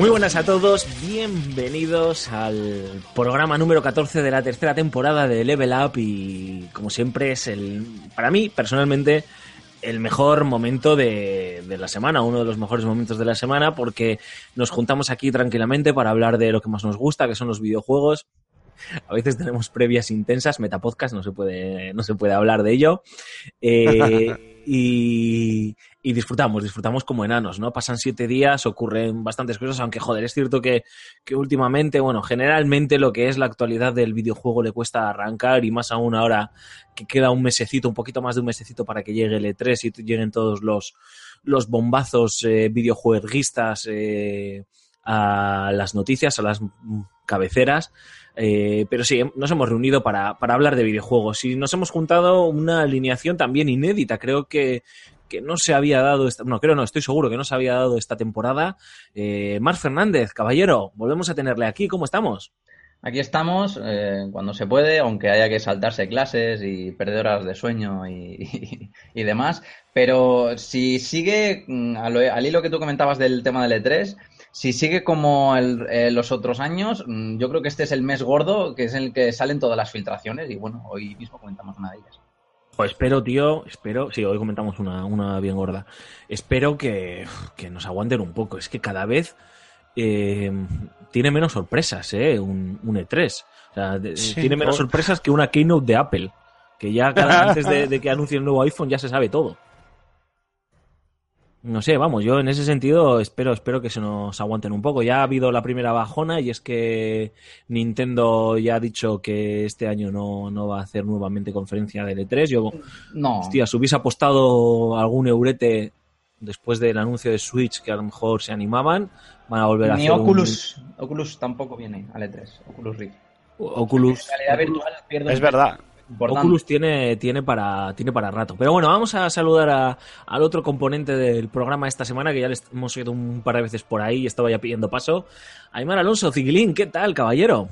Muy buenas a todos, bienvenidos al programa número 14 de la tercera temporada de Level Up y como siempre es el, para mí personalmente, el mejor momento de, de la semana, uno de los mejores momentos de la semana porque nos juntamos aquí tranquilamente para hablar de lo que más nos gusta, que son los videojuegos. A veces tenemos previas intensas, metapodcast, no se puede, no se puede hablar de ello. Eh, y, y disfrutamos, disfrutamos como enanos, ¿no? Pasan siete días, ocurren bastantes cosas, aunque joder, es cierto que, que últimamente, bueno, generalmente lo que es la actualidad del videojuego le cuesta arrancar y más aún ahora que queda un mesecito, un poquito más de un mesecito para que llegue el E3 y lleguen todos los, los bombazos eh, videojueguistas eh, a las noticias, a las cabeceras. Eh, pero sí, nos hemos reunido para, para hablar de videojuegos y nos hemos juntado una alineación también inédita. Creo que, que no se había dado, esta, no, creo no, estoy seguro que no se había dado esta temporada. Eh, Mar Fernández, caballero, volvemos a tenerle aquí, ¿cómo estamos? Aquí estamos eh, cuando se puede, aunque haya que saltarse clases y perder horas de sueño y, y, demás. Pero si sigue, mm, al, al, hilo que tú comentabas del tema del E3, si sigue como el, eh, los otros años, mm, yo creo que este es el mes gordo, que es el que salen todas las filtraciones. Y bueno, hoy mismo comentamos una de ellas. Pues espero, tío, espero, sí, hoy comentamos una, una bien gorda. Espero que, que, nos aguanten un poco. Es que cada vez eh, tiene menos sorpresas, ¿eh? Un, un E3. O sea, sí, tiene menos sorpresas que una keynote de Apple. Que ya cada, antes de, de, que anuncie el nuevo iPhone ya se sabe todo. No sé, vamos, yo en ese sentido espero, espero que se nos aguanten un poco. Ya ha habido la primera bajona y es que Nintendo ya ha dicho que este año no, no va a hacer nuevamente conferencia de E3. Yo, no. hostia, si hubiese apostado algún eurete después del anuncio de Switch que a lo mejor se animaban, van a volver a Ni hacer Oculus, un... Oculus tampoco viene al E3, Oculus Rift. Oculus. Virtual, es verdad. Importante. Oculus tiene, tiene, para, tiene para rato. Pero bueno, vamos a saludar a, al otro componente del programa esta semana, que ya les hemos ido un par de veces por ahí y estaba ya pidiendo paso. Aymar Alonso, Ciguilín, ¿qué tal, caballero?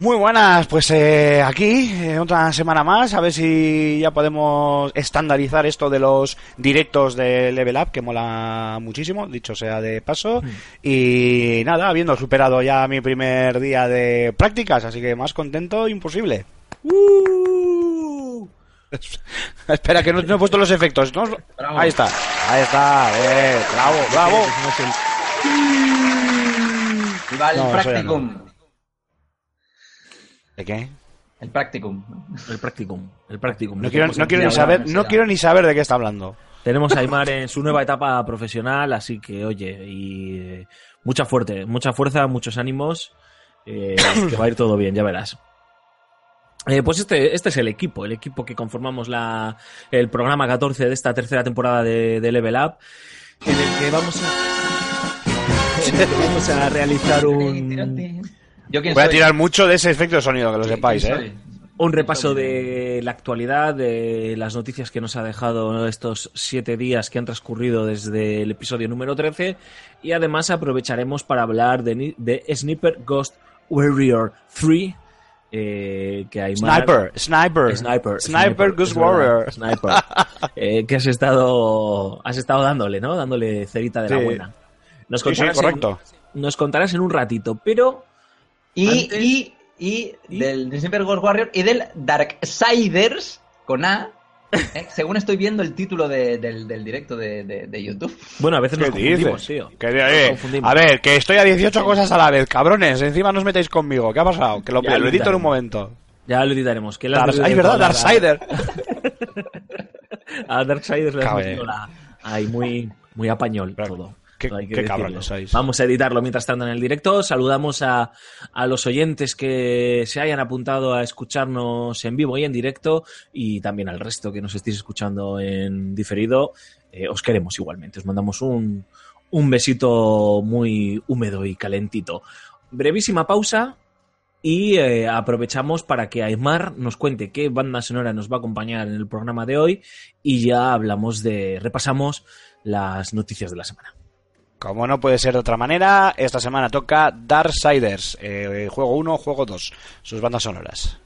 Muy buenas, pues eh, aquí, eh, otra semana más, a ver si ya podemos estandarizar esto de los directos de Level Up, que mola muchísimo, dicho sea de paso. Mm. Y nada, habiendo superado ya mi primer día de prácticas, así que más contento imposible. Uh. Espera, que no, no, he puesto los efectos. ¿no? Ahí está, ahí está. Eh, bravo, bravo. Y va el no, practicum. ¿De qué? El practicum. El practicum. El practicum. No, quiero, no quiero ni saber, no quiero ni saber de qué está hablando. Tenemos a Aymar en su nueva etapa profesional, así que oye, y eh, mucha fuerte, mucha fuerza, muchos ánimos, eh, que va a ir todo bien, ya verás. Eh, pues este, este es el equipo, el equipo que conformamos la, el programa 14 de esta tercera temporada de, de Level Up, en el que vamos a, vamos a realizar un... ¿Yo Voy soy? a tirar mucho de ese efecto de sonido, que lo sepáis, ¿eh? Un repaso de la actualidad, de las noticias que nos ha dejado estos siete días que han transcurrido desde el episodio número 13 y además aprovecharemos para hablar de, de Sniper Ghost Warrior 3, eh, que hay sniper, sniper, sniper, sniper, Ghost Warrior, sniper, eh, que has estado, has estado dándole, ¿no? Dándole cerita de sí. la buena. Nos contarás, sí, sí, correcto. En, nos contarás en un ratito, pero y, antes... y, y, y, del Sniper Ghost Warrior y del Darksiders con A. ¿eh? Según estoy viendo el título de, del, del, directo de, de, de, YouTube. Bueno, a veces nos confundimos, tío. Que, eh, confundimos. A ver, que estoy a 18 cosas a la vez, cabrones. Encima no os metéis conmigo. ¿Qué ha pasado? Que lo, lo, lo edito en un momento. Ya lo editaremos. Que verdad, Darksider. a Darksiders le metido la... Ay, muy, muy apañol todo. Qué, qué cabrones sois. Vamos a editarlo mientras tanto en el directo. Saludamos a, a los oyentes que se hayan apuntado a escucharnos en vivo y en directo y también al resto que nos estéis escuchando en diferido. Eh, os queremos igualmente. Os mandamos un, un besito muy húmedo y calentito. Brevísima pausa y eh, aprovechamos para que Aymar nos cuente qué banda sonora nos va a acompañar en el programa de hoy y ya hablamos de, repasamos las noticias de la semana. Como no puede ser de otra manera, esta semana toca Darksiders, eh, juego 1, juego 2, sus bandas sonoras.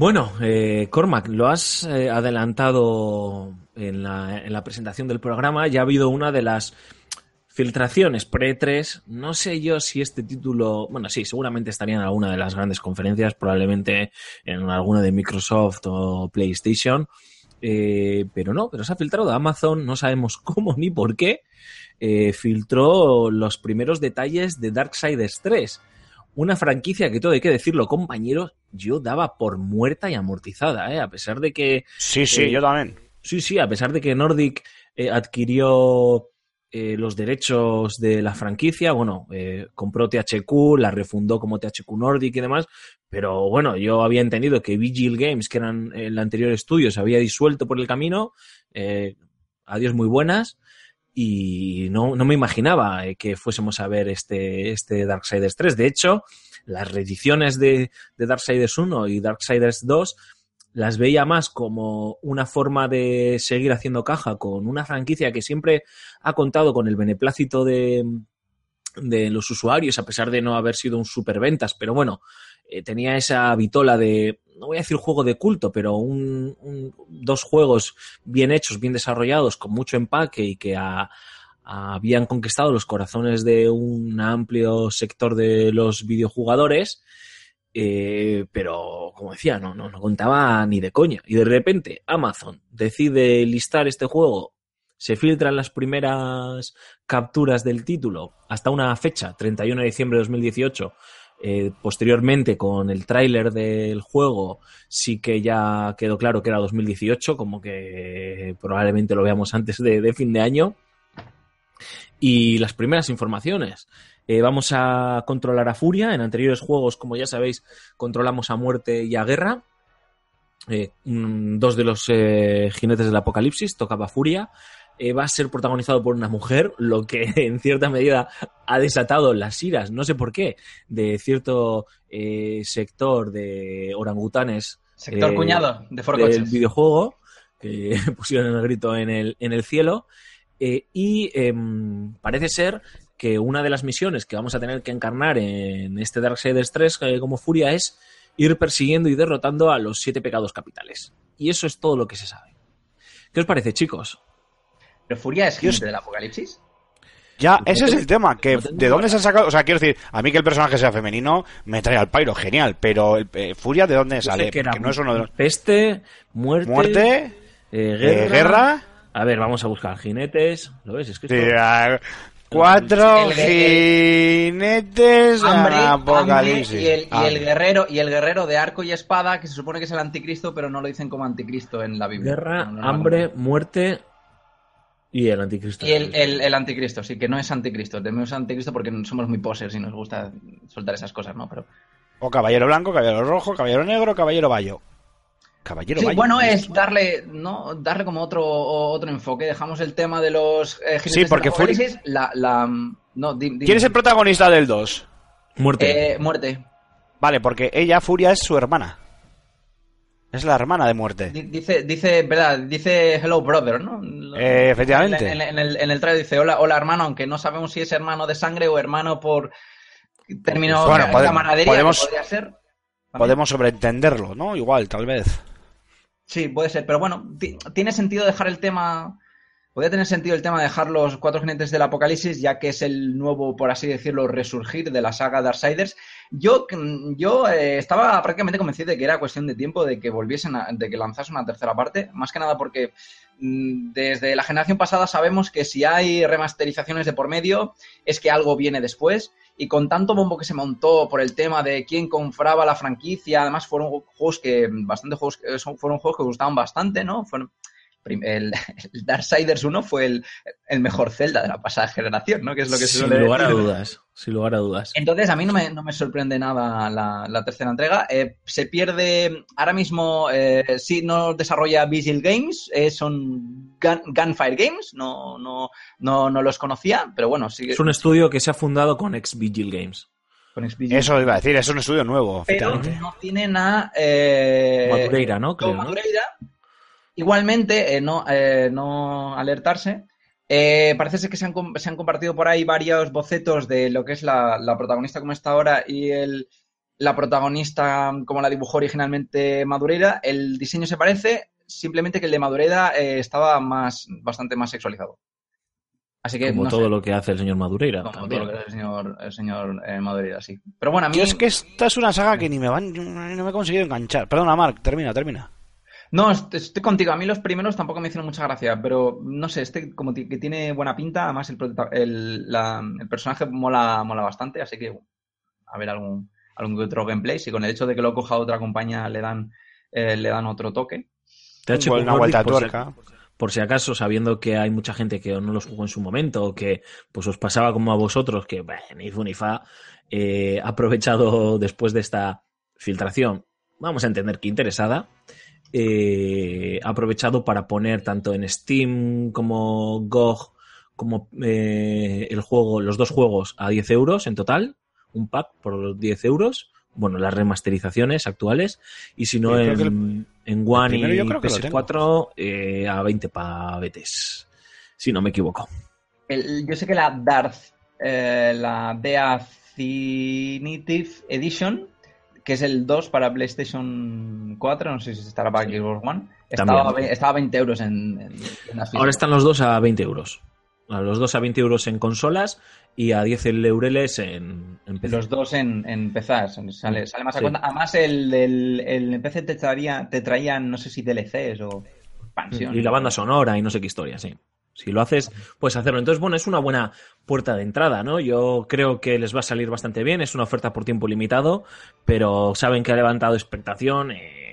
Bueno, eh, Cormac, lo has eh, adelantado en la, en la presentación del programa. Ya ha habido una de las filtraciones pre-3. No sé yo si este título. Bueno, sí, seguramente estaría en alguna de las grandes conferencias, probablemente en alguna de Microsoft o PlayStation. Eh, pero no, pero se ha filtrado Amazon, no sabemos cómo ni por qué. eh, filtró los primeros detalles de Darksiders 3. Una franquicia que todo hay que decirlo, compañeros, yo daba por muerta y amortizada, ¿eh? a pesar de que Sí, sí, Eh, yo también. Sí, sí, a pesar de que Nordic eh, adquirió eh, los derechos de la franquicia, bueno, eh, compró THQ, la refundó como THQ Nordic y demás, pero bueno, yo había entendido que Vigil Games, que eran el anterior estudio, se había disuelto por el camino, eh, adiós muy buenas, y no, no me imaginaba eh, que fuésemos a ver este, este Darksiders 3. De hecho, las reediciones de, de Darksiders 1 y Darksiders 2 las veía más como una forma de seguir haciendo caja con una franquicia que siempre ha contado con el beneplácito de, de los usuarios, a pesar de no haber sido un superventas, pero bueno, eh, tenía esa vitola de, no voy a decir juego de culto, pero un, dos juegos bien hechos, bien desarrollados, con mucho empaque y que a- habían conquistado los corazones de un amplio sector de los videojugadores. Eh, pero, como decía, no, no, no contaba ni de coña. Y de repente Amazon decide listar este juego, se filtran las primeras capturas del título hasta una fecha, 31 de diciembre de 2018. Eh, posteriormente, con el tráiler del juego, sí que ya quedó claro que era 2018, como que probablemente lo veamos antes de, fin de año. Y las primeras informaciones. Eh, vamos a controlar a Furia. En anteriores juegos, como ya sabéis, controlamos a Muerte y a Guerra. Eh, mm, dos de los jinetes del apocalipsis tocaba Furia. Eh, va a ser protagonizado por una mujer, lo que en cierta medida ha desatado las iras, no sé por qué, de cierto eh, sector de orangutanes Sector Eh, cuñado de Ford del videojuego, que pusieron el grito en el, en el cielo. Y em, parece ser que una de las misiones que vamos a tener que encarnar en este Darksiders 3 eh, como Furia es ir persiguiendo y derrotando a los siete pecados capitales. Y eso es todo lo que se sabe. ¿Qué os parece, chicos? ¿Pero Furia es Dios. gente del apocalipsis? Ya, ese es el tema, que de dónde se han sacado, o sea, quiero decir, a mí que el personaje sea femenino me trae al pairo, genial, pero el, eh, Furia de dónde sale, que no es uno de los Peste, muerte, muerte, eh, eh, guerra. A ver, vamos a buscar jinetes. ¿Lo ves? Es que esto- cuatro El- el- jinetes Hambre, al hambre apocalipsis. y, el, y el guerrero y el guerrero de arco y espada que se supone que es el anticristo pero no lo dicen como anticristo en la Biblia. Guerra, No, no, no, hambre, no. muerte y el anticristo. Y el, el- el anticristo, sí, que no es anticristo. Tememos anticristo porque somos muy posers y nos gusta soltar esas cosas, ¿no? Pero O caballero blanco, caballero rojo, caballero negro, caballero bayo. Caballero Sí, bayo. bueno, es darle, ¿no? darle como otro, otro enfoque. Dejamos el tema de los eh, Sí, porque apocalipsis, la, la, no, di- di- ¿Quién es el protagonista del 2? Muerte. Eh, muerte. Vale, porque ella, Furia, es su hermana. Es la hermana de muerte. Di- Dice, dice, verdad, dice hello brother, ¿no? Eh, efectivamente. En, en el, en el trailer dice hola, hola hermano, aunque no sabemos si es hermano de sangre o hermano por términos Bueno, de pode- camaradería, podemos- podría ser. podemos sobreentenderlo, ¿no? Igual, tal vez. Sí, puede ser, pero bueno, ti- tiene sentido dejar el tema. Podría tener sentido el tema de dejar los cuatro jinetes del apocalipsis, ya que es el nuevo, por así decirlo, resurgir de la saga Darksiders. Yo, mm, yo eh, estaba prácticamente convencido de que era cuestión de tiempo de que volviesen a- de que lanzasen una tercera parte, más que nada porque mm, desde la generación pasada sabemos que si hay remasterizaciones de por medio es que algo viene después y con tanto bombo que se montó por el tema de quién compraba la franquicia, además fueron juegos que, bastante juegos, son- fueron juegos que gustaban bastante, ¿no? Fueron, el, el Darksiders 1 fue el, el mejor Zelda de la pasada generación, ¿no? Que es lo que se sin suele lugar a dudas. Sin lugar a dudas. Entonces, a mí no me, no me sorprende nada la, la tercera entrega. Eh, se pierde, ahora mismo, eh, sí, no desarrolla Vigil Games, eh, son Gun- Gunfire Games, no, no, no, no los conocía, pero bueno, sí. Es un estudio que se ha fundado con ex Vigil Games. con. Eso iba a decir, es un estudio nuevo, pero no tienen a eh, Madureira, ¿no? Creo, ¿no? Igualmente, eh, no, eh, no alertarse. eh, parece ser que se han, com- se han compartido por ahí varios bocetos de lo que es la, la protagonista como está ahora y el, la protagonista como la dibujó originalmente Madureira. El diseño se parece, simplemente que el de Madureira eh, estaba más, bastante más sexualizado. Así que Como no todo sé, lo que hace el señor Madureira. como también. todo lo que es el señor, el señor eh, Madureira, sí. Pero bueno, a mí... Yo es que esta es una saga que ni me van, no me he conseguido enganchar. Perdona, Mark, termina, termina. No, est- estoy contigo. A mí los primeros tampoco me hicieron mucha gracia, pero no sé, este como que tiene buena pinta, además el, el, la- el personaje mola, mola bastante, así que a ver algún, algún otro gameplay. Si con el hecho de que lo coja otra compañía le dan, eh, le dan otro toque. THQ Una Nordic, vuelta de por si- tuerca. por si acaso, sabiendo que hay mucha gente que no los jugó en su momento, o que pues os pasaba como a vosotros, que bah, ni fu ni fa, eh, ha aprovechado después de esta filtración, vamos a entender que interesada, eh, ha aprovechado para poner tanto en Steam como GOG, como eh, el juego, los dos juegos a 10 euros en total, un pack por los 10 euros. Bueno, las remasterizaciones actuales. Y si no, en, el- en One y yo creo que lo PS4 eh, a 20 pavetes. Si no me equivoco. El- yo sé que la Darth, eh, la Definitive Edition, que es el 2 para PlayStation 4, no sé si estará para Xbox One, estaba, a estaba a 20 euros en, en, en las Ahora están los dos a 20 euros. A Los dos a 20 euros en consolas y a 10 eureles en, en PC. Los dos en, en PC, sale, sale más a Sí. cuenta. Además, el, el, el PC te, traía, te traían, no sé si DLCs o expansión. Y la banda sonora y no sé qué historia, sí. Si lo haces, puedes hacerlo. Entonces, bueno, es una buena puerta de entrada, ¿no? Yo creo que les va a salir bastante bien. Es una oferta por tiempo limitado, pero saben que ha levantado expectación. eh,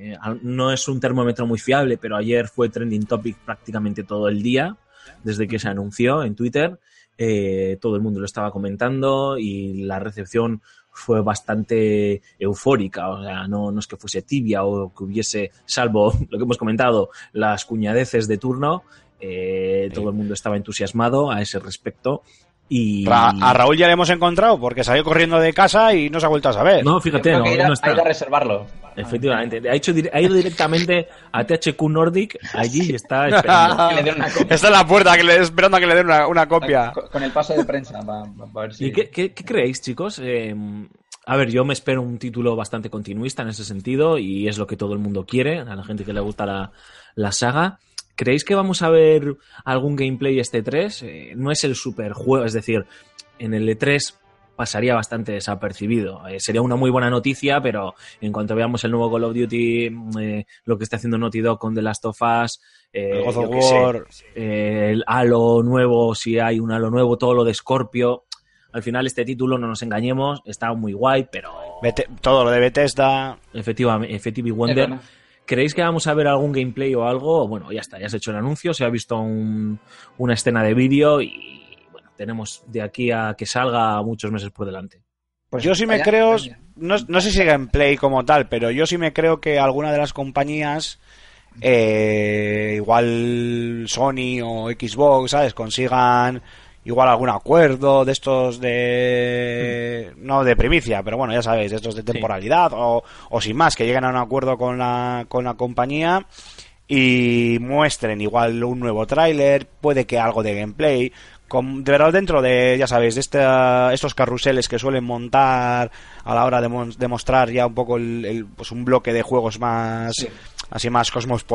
eh, no es un termómetro muy fiable, pero ayer fue trending topic prácticamente todo el día, desde que se anunció en Twitter. Eh, todo el mundo lo estaba comentando y la recepción fue bastante eufórica, o sea, no, no es que fuese tibia o que hubiese, salvo lo que hemos comentado, las cuñadeces de turno, eh, Sí. todo el mundo estaba entusiasmado a ese respecto y... Ra- a Raúl ya le hemos encontrado porque salió corriendo de casa y no se ha vuelto a saber. No, fíjate, no, que no ir a, está. a ir a reservarlo. Efectivamente, ha, hecho, dir- ha ido directamente a THQ Nordic allí y está esperando. Que le den una copia. Está en la puerta que le, esperando a que le den una, una copia. Con, con el paso de prensa, para ver si... ¿Y qué, qué- qué creéis, chicos? Eh, a ver, yo me espero un título bastante continuista en ese sentido y es lo que todo el mundo quiere, a la gente que le gusta la, la saga. ¿Creéis que vamos a ver algún gameplay este 3? Eh, no es el superjuego, es decir, en el E3 pasaría bastante desapercibido. Eh, sería una muy buena noticia, pero en cuanto veamos el nuevo Call of Duty, eh, lo que está haciendo Naughty Dog con The Last of Us, eh, El God yo of qué sé, War. eh, el Halo nuevo, si hay un Halo nuevo, todo lo de Scorpio. Al final este título, no nos engañemos, está muy guay, pero Bete- todo lo de Bethesda. efectivamente, Effective Wonder. ¿Creéis que vamos a ver algún gameplay o algo? Bueno, ya está, ya se ha hecho el anuncio, se ha visto un- una escena de vídeo y bueno, tenemos de aquí a que salga muchos meses por delante. Pues yo sí me allá- creo, no, no sé si gameplay como tal, pero yo sí me creo que alguna de las compañías, eh, igual Sony o Xbox, ¿sabes? Consigan igual algún acuerdo de estos de... no de primicia, pero bueno, ya sabéis, de estos de temporalidad o, o sin más, que lleguen a un acuerdo con la, con la compañía y muestren igual un nuevo tráiler, puede que algo de gameplay, con, de verdad dentro de, ya sabéis, de esta- estos carruseles que suelen montar a la hora de, mon- de mostrar ya un poco el, el- pues un bloque de juegos más Sí. Así más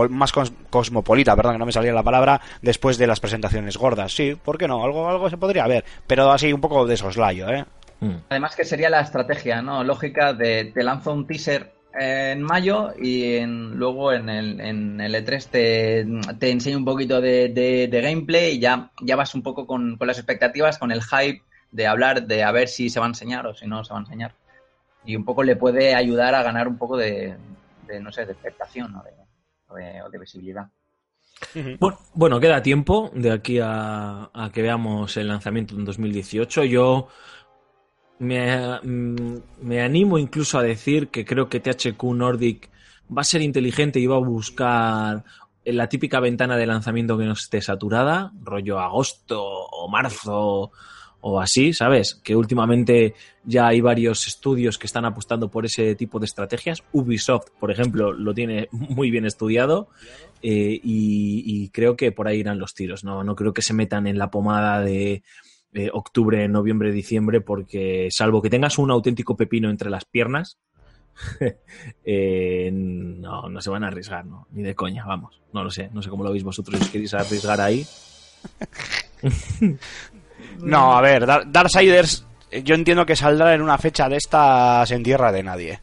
más cos- cosmopolita, perdón, que no me salía la palabra, después de las presentaciones gordas. Sí, ¿por qué no? Algo algo se podría ver, pero así un poco de soslayo, ¿eh? Mm. Además que sería la estrategia, ¿no? Lógica de te lanzo un teaser en mayo y en- luego en el, en el E3 te, te enseño un poquito de, de- de gameplay y ya, ya vas un poco con, con las expectativas, con el hype de hablar de a ver si se va a enseñar o si no se va a enseñar. Y un poco le puede ayudar a ganar un poco de, de, no sé, de expectación o de- o de visibilidad. Bueno, bueno, queda tiempo de aquí a, a que veamos el lanzamiento en 2018. Yo me, mm, me animo incluso a decir que creo que THQ Nordic va a ser inteligente y va a buscar la típica ventana de lanzamiento que no esté saturada, rollo agosto o marzo o así, ¿sabes? Que últimamente ya hay varios estudios que están apostando por ese tipo de estrategias. Ubisoft, por ejemplo, lo tiene muy bien estudiado eh, y, creo que por ahí irán los tiros. No, no creo que se metan en la pomada de eh, octubre, noviembre, diciembre, porque salvo que tengas un auténtico pepino entre las piernas, eh, no, no se van a arriesgar, ¿no? Ni de coña, vamos. No lo sé, no sé cómo lo veis vosotros. Si queréis arriesgar ahí. No, a ver, Dar- Darksiders eh, yo entiendo que saldrá en una fecha de estas en tierra de nadie.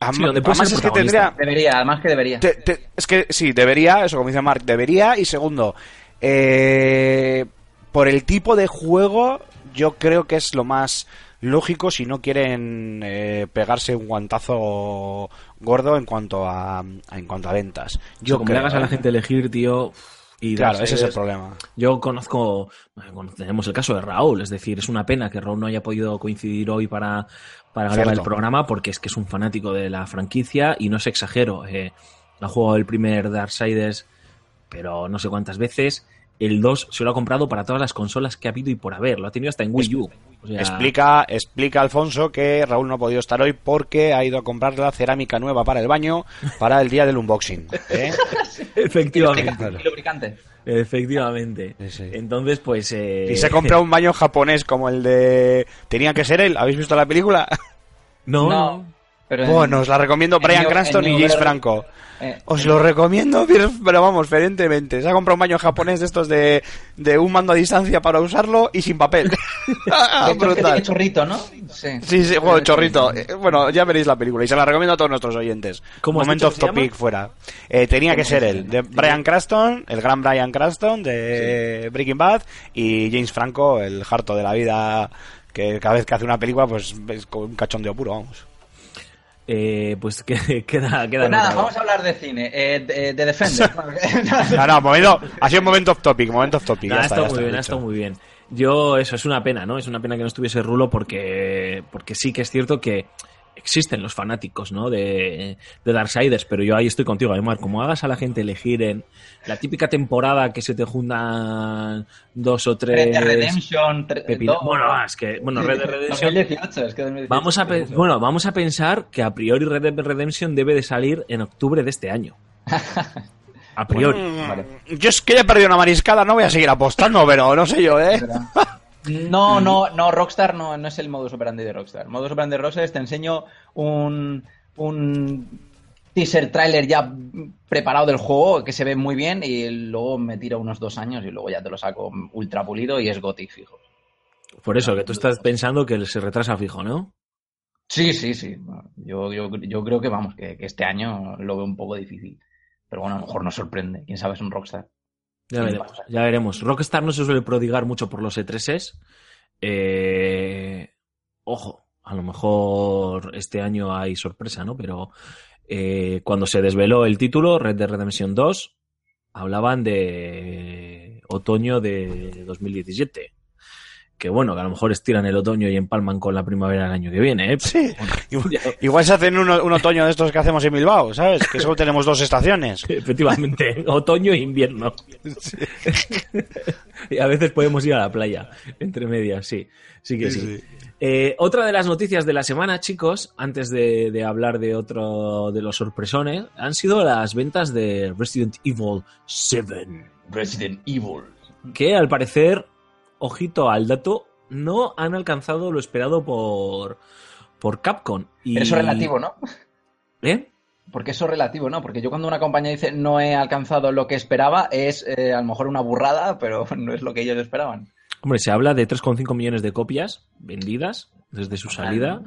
Am- Sí, donde además es que tendría Debería, además que debería. Te- te- es que sí, debería, eso como dice Mark, debería. Y segundo, eh, por el tipo de juego, yo creo que es lo más lógico si no quieren eh, pegarse un guantazo gordo en cuanto a, a- en cuanto a ventas. Yo Yo como creo, le hagas a la ¿eh? gente elegir, tío. Y Claro, ese es el problema. Yo conozco, bueno, tenemos el caso de Raúl, es decir, es una pena que Raúl no haya podido coincidir hoy para, para grabar el programa porque es que es un fanático de la franquicia y no es exagero. Eh, ha jugado el primer Darksiders, pero no sé cuántas veces. El 2 se lo ha comprado para todas las consolas que ha habido y por haber. Lo ha tenido hasta en Wii U. O sea, Explica, explica Alfonso que Raúl no ha podido estar hoy porque ha ido a comprar la cerámica nueva para el baño para el día del unboxing. ¿eh? Efectivamente. Y lubricante. Efectivamente. Sí, sí. Entonces, pues. eh, Y se ha comprado un baño japonés como el de... Tenía que ser él, ¿habéis visto la película? No, No. En- Bueno, os la recomiendo en Brian Cranston y James Franco. eh, Os lo recomiendo, pero, vamos, ferentemente. Se ha comprado un baño japonés de estos de, de un mando a distancia para usarlo y sin papel. Ah, Brutal. chorrito, ¿no? Sí. Sí, sí, bueno, chorrito. Eh, Bueno, ya veréis la película y se la recomiendo a todos nuestros oyentes. ¿Cómo has Momento off topic llama? fuera. Eh, tenía que ¿Cómo ser se él, de Brian Cranston, el gran Brian Cranston de Breaking Bad y James Franco, el harto de la vida que cada vez que hace una película pues es un cachondeo puro, vamos. Eh, pues que, queda, queda Pues nada, vamos a hablar de cine, eh, de, de Defender. No, no, momento, ha sido un momento off topic, momento off topic. No, ya ha está, estado ya muy está, bien, ha estado muy bien. Yo, eso es una pena, ¿no? Es una pena que no estuviese Rulo porque, porque sí que es cierto que existen los fanáticos, ¿no? De, de Darksiders, pero yo ahí estoy contigo, Aymar. Como hagas a la gente elegir en la típica temporada que se te juntan dos o tres. Red Dead Redemption. tre- pepino- dos. Bueno, es que, bueno, Red Dead Redemption. 2018, es que 2018. Vamos a, pe- bueno, vamos a pensar que a priori Red Dead Redemption debe de salir en octubre de este año. A priori. Vale. Yo es que ya he perdido una mariscada, no voy a seguir apostando, pero no sé yo, ¿eh? No, no, no, Rockstar no, no es el modus operandi de Rockstar. Modus operandi de Rockstar es te enseño un, un teaser trailer ya preparado del juego que se ve muy bien y luego me tiro unos dos años y luego ya te lo saco ultra pulido y es Gothic fijo. Por eso, que tú estás pensando que se retrasa fijo, ¿no? Sí, sí, sí. Yo, yo, yo creo que vamos, que, que este año lo veo un poco difícil. Pero bueno, a lo mejor nos sorprende. Quién sabe, es un Rockstar. Ya veremos, ya veremos. Rockstar no se suele prodigar mucho por los E3s. Eh, ojo, a lo mejor este año hay sorpresa, ¿no? Pero eh, cuando se desveló el título, Red Dead Redemption 2, hablaban de otoño de 2017. Que bueno, que a lo mejor estiran el otoño y empalman con la primavera del año que viene, ¿eh? Sí. Igual, se hacen un, un otoño de estos que hacemos en Bilbao, ¿sabes? Que solo tenemos dos estaciones. Efectivamente, otoño e invierno. y a veces podemos ir a la playa, entre medias, sí. Sí que sí. Eh, otra de las noticias de la semana, chicos, antes de, de hablar de otro de los sorpresones, han sido las ventas de Resident Evil 7. Resident Evil. Que al parecer ojito al dato, no han alcanzado lo esperado por, por Capcom. Y... Pero eso es relativo, ¿no? ¿Eh? Porque eso es relativo, ¿no? Porque yo cuando una compañía dice no he alcanzado lo que esperaba, es eh, a lo mejor una burrada, pero no es lo que ellos esperaban. Hombre, se habla de 3,5 millones de copias vendidas desde su salida.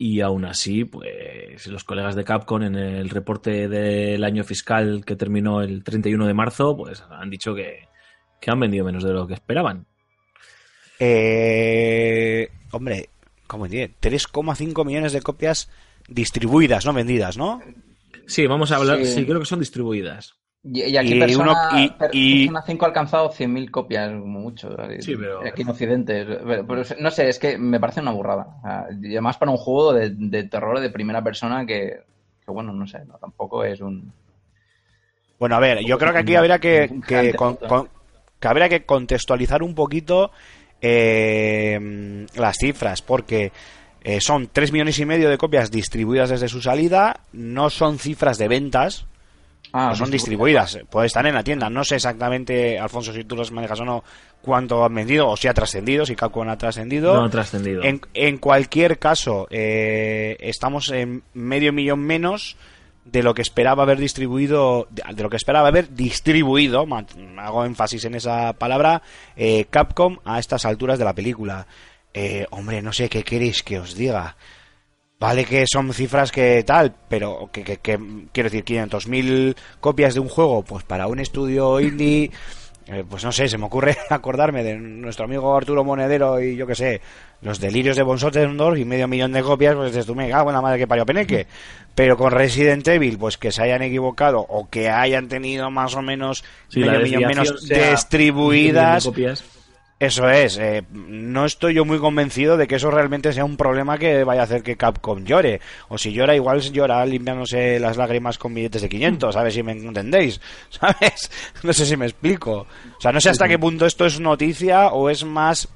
Y aún así, pues los colegas de Capcom en el reporte del año fiscal que terminó el 31 de marzo, pues han dicho que, que han vendido menos de lo que esperaban. Eh, hombre, ¿cómo tiene? 3,5 millones de copias distribuidas, no vendidas, ¿no? Sí, vamos a hablar, Sí. sí, creo que son distribuidas. Y, y aquí Y Persona, uno- y- Per- y- Persona 5 ha alcanzado 100.000 copias, como mucho. Sí, pero- Aquí en Occidente. Pero- pero no sé, es que me parece una burrada. Y además para un juego de, de terror de primera persona que, que, bueno, no sé, no, tampoco es un... Bueno, a ver, yo creo que aquí habría que, Un que, gigante con- puto. con- que habría que contextualizar un poquito eh, las cifras, porque eh, son 3 millones y medio de copias distribuidas desde su salida, no son cifras de ventas, Ah, no son distribuidas, puede estar en la tienda. No sé exactamente, Alfonso, si tú los manejas o no, cuánto han vendido, o si ha trascendido, si Capcom ha trascendido. No ha trascendido. En, en cualquier caso, eh, estamos en medio millón menos de lo que esperaba haber distribuido, de, lo que esperaba haber distribuido, hago énfasis en esa palabra, eh, Capcom a estas alturas de la película. Eh, hombre, no sé qué queréis que os diga. Vale que son cifras que tal, pero que, que- que- quiero decir, 500.000 copias de un juego, pues para un estudio indie, eh, pues no sé, se me ocurre acordarme de nuestro amigo Arturo Monedero y yo qué sé, los delirios de Von Sottendorf y medio millón de copias, pues dices tú, me cago en la madre que parió Peneque. Pero con Resident Evil, pues que se hayan equivocado o que hayan tenido más o menos Sí, medio millón menos distribuidas. millón de copias. Eso es, eh, no estoy yo muy convencido de que eso realmente sea un problema que vaya a hacer que Capcom llore. O si llora, igual llora limpiándose las lágrimas con billetes de 500, ¿sabes si me entendéis? ¿Sabes? No sé si me explico. O sea, no sé hasta qué punto esto es noticia o es más...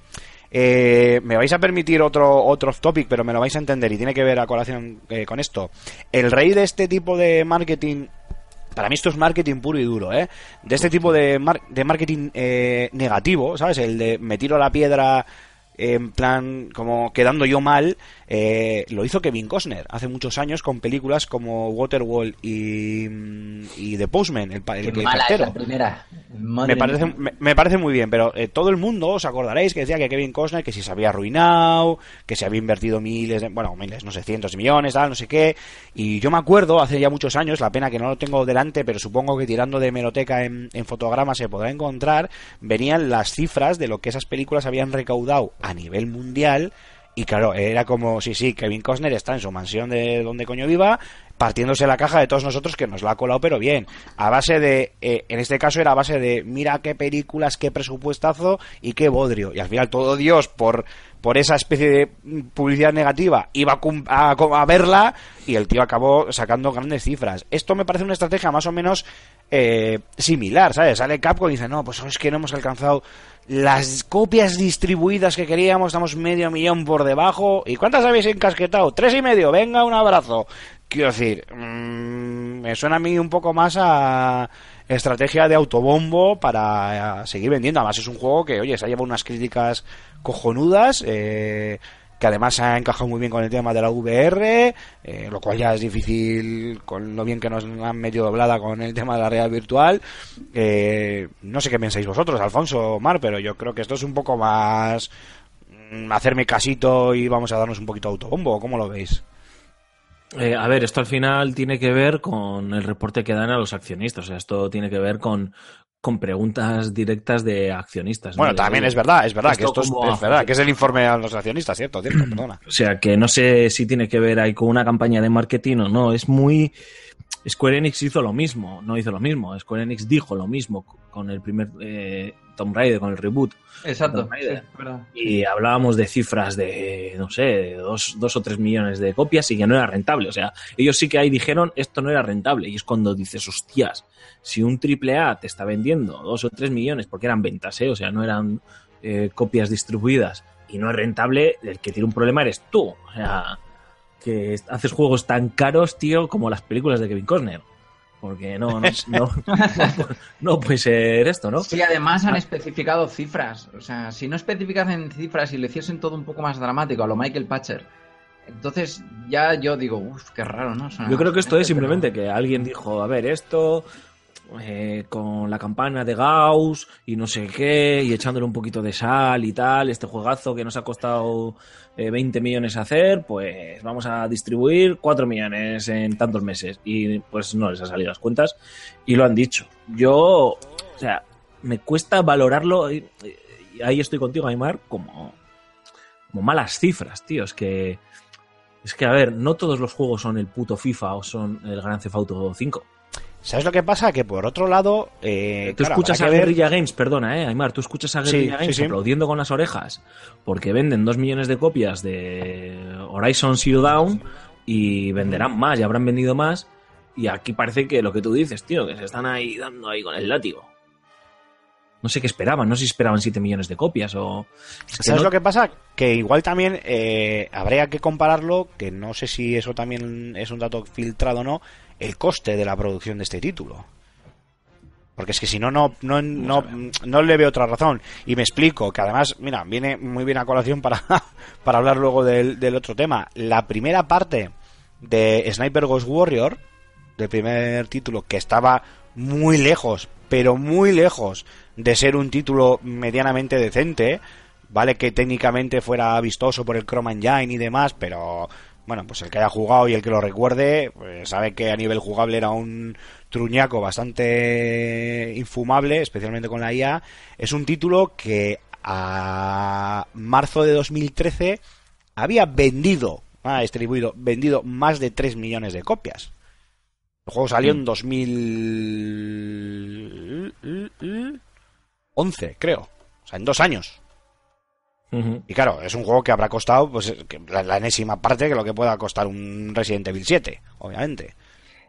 eh, me vais a permitir otro, otro topic, pero me lo vais a entender y tiene que ver a colación eh, con esto. El rey de este tipo de marketing para mí esto es marketing puro y duro, ¿eh? De este tipo de, de marketing eh, negativo, ¿sabes? El de me tiro la piedra en plan como quedando yo mal, eh, lo hizo Kevin Costner hace muchos años con películas como Waterworld y, y The Postman, el, el, Qué el mala es cartero. la primera. Me parece, me, me parece muy bien, pero eh, todo el mundo os acordaréis que decía que Kevin Costner que si se había arruinado, que se había invertido miles, de, bueno, miles, no sé, cientos de millones, tal, no sé qué. Y yo me acuerdo hace ya muchos años, la pena que no lo tengo delante, pero supongo que tirando de hemeroteca en, en fotogramas se podrá encontrar, venían las cifras de lo que esas películas habían recaudado a nivel mundial. Y claro, era como, sí, sí, Kevin Costner está en su mansión de donde coño viva, partiéndose la caja de todos nosotros que nos la ha colado, pero bien. A base de, eh, en este caso era a base de, mira qué películas, qué presupuestazo y qué bodrio. Y al final todo Dios, por, por esa especie de publicidad negativa, iba a, a, a verla y el tío acabó sacando grandes cifras. Esto me parece una estrategia más o menos eh, similar, ¿sabes? Sale Capcom y dice, no, pues es que no hemos alcanzado las copias distribuidas que queríamos, estamos medio millón por debajo. ¿Y cuántas habéis encasquetado? Tres y medio, venga, un abrazo. Quiero decir, mm, me suena a mí un poco más a estrategia de autobombo para eh, seguir vendiendo. Además es un juego que, oye, se ha llevado unas críticas cojonudas, eh, que además ha encajado muy bien con el tema de la VR, eh, lo cual ya es difícil con lo bien que nos han medio doblada con el tema de la realidad virtual. Eh, no sé qué pensáis vosotros, Alfonso Mar, pero yo creo que esto es un poco más mm, hacerme casito y vamos a darnos un poquito autobombo, ¿cómo lo veis? Eh, a ver, esto al final tiene que ver con el reporte que dan a los accionistas. O sea, esto tiene que ver con, con preguntas directas de accionistas. ¿no? Bueno, también es verdad, es verdad que ¿esto es, verdad, que es el informe a los accionistas, cierto, cierto, perdona. O sea, que no sé si tiene que ver ahí con una campaña de marketing o no. Es muy. Square Enix hizo lo mismo, no hizo lo mismo. Square Enix dijo lo mismo con el primer eh, Tomb Raider, con el reboot. Exacto, sí. Y hablábamos de cifras de, no sé, de dos, dos o tres millones de copias y que no era rentable. O sea, ellos sí que ahí dijeron esto no era rentable. Y es cuando dices, hostias, si un triple A te está vendiendo dos o tres millones, porque eran ventas, ¿eh? o sea, no eran eh, copias distribuidas, y no es rentable, el que tiene un problema eres tú. O sea, que haces juegos tan caros, tío, como las películas de Kevin Costner. Porque no, no, no, no puede ser esto, ¿no? Sí, además han especificado cifras. O sea, si no especificasen cifras y lo hiciesen todo un poco más dramático a lo Michael Patcher, entonces ya yo digo, uff, qué raro, ¿no? Suena Yo creo que esto es pero- simplemente que alguien dijo, a ver, esto eh, con la campana de Gauss y no sé qué, y echándole un poquito de sal y tal, este juegazo que nos ha costado eh, 20 millones hacer, pues vamos a distribuir 4 millones en tantos meses. Y pues no les ha salido las cuentas y lo han dicho. Yo, o sea, me cuesta valorarlo, y, y ahí estoy contigo, Aymar, como, como malas cifras, tío, es que... Es que, a ver, no todos los juegos son el puto FIFA o son el Gran Theft Auto 5. ¿Sabes lo que pasa? Que por otro lado. Eh, Tú claro, escuchas a ver- Guerrilla Games, perdona, eh, Aymar, tú escuchas a Guerrilla sí, Games sí. aplaudiendo con las orejas porque venden dos millones de copias de Horizon Zero Dawn y venderán más y habrán vendido más. Y aquí parece que lo que tú dices, tío, que se están ahí dando ahí con el látigo. No sé qué esperaban, no sé si esperaban 7 millones de copias o... ¿Sabes no- lo que pasa? Que igual también eh, habría que compararlo, que no sé si eso también es un dato filtrado o no, el coste de la producción de este título. Porque es que si no, no, no, no, no le veo otra razón. Y me explico, que además, mira, viene muy bien a colación para, para hablar luego del, del otro tema. La primera parte de Sniper Ghost Warrior, del primer título, que estaba muy lejos, pero muy lejos de ser un título medianamente decente, vale que técnicamente fuera vistoso por el Chrome Engine y demás, pero bueno, pues el que haya jugado y el que lo recuerde, pues sabe que a nivel jugable era un truñaco bastante infumable, especialmente con la IA. Es un título que a marzo de 2013 había vendido, ha distribuido, vendido más de 3 millones de copias. El juego salió en 2011, creo. O sea, en dos años. Y claro, es un juego que habrá costado pues que la, la enésima parte que lo que pueda costar un Resident Evil 7, obviamente.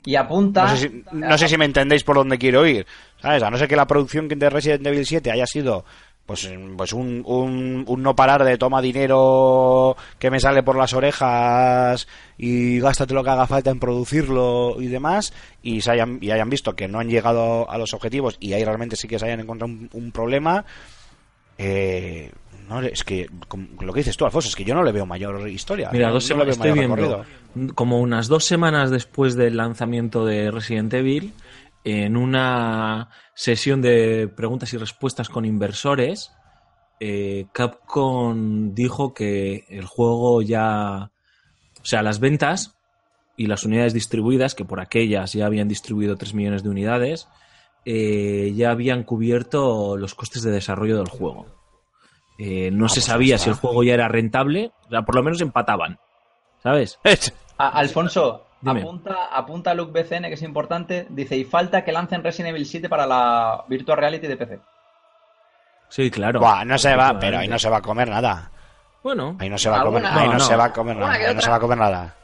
Y apunta. No sé, si, no sé si me entendéis por dónde quiero ir. ¿Sabes? A no ser que la producción de Resident Evil 7 haya sido pues, pues un, un, un no parar de toma dinero que me sale por las orejas y gástate lo que haga falta en producirlo y demás y, se hayan, y hayan visto que no han llegado a los objetivos y ahí realmente sí que se hayan encontrado un, un problema eh, no, es que lo que dices tú Alfonso es que yo no le veo mayor historia. Mira, no- dos no semanas, estoy viendo, como unas dos semanas después del lanzamiento de Resident Evil, en una sesión de preguntas y respuestas con inversores, eh, Capcom dijo que el juego ya, o sea, las ventas y las unidades distribuidas, que por aquellas ya habían distribuido 3 millones de unidades, eh, ya habían cubierto los costes de desarrollo del juego. Eh, no se pues sabía está. si el juego ya era rentable, o sea, por lo menos empataban, ¿sabes? A- Alfonso, Dime. apunta, apunta a Luke BCN, que es importante. Dice: Y falta que lancen Resident Evil 7 para la Virtual Reality de PC. Sí, claro. Buah, no se va, Efectivamente. pero ahí no se va a comer nada. Bueno, Ahí no se va a comer, Alguna- ahí no, no, no. se va a comer Alguna nada. ahí no se va a comer nada.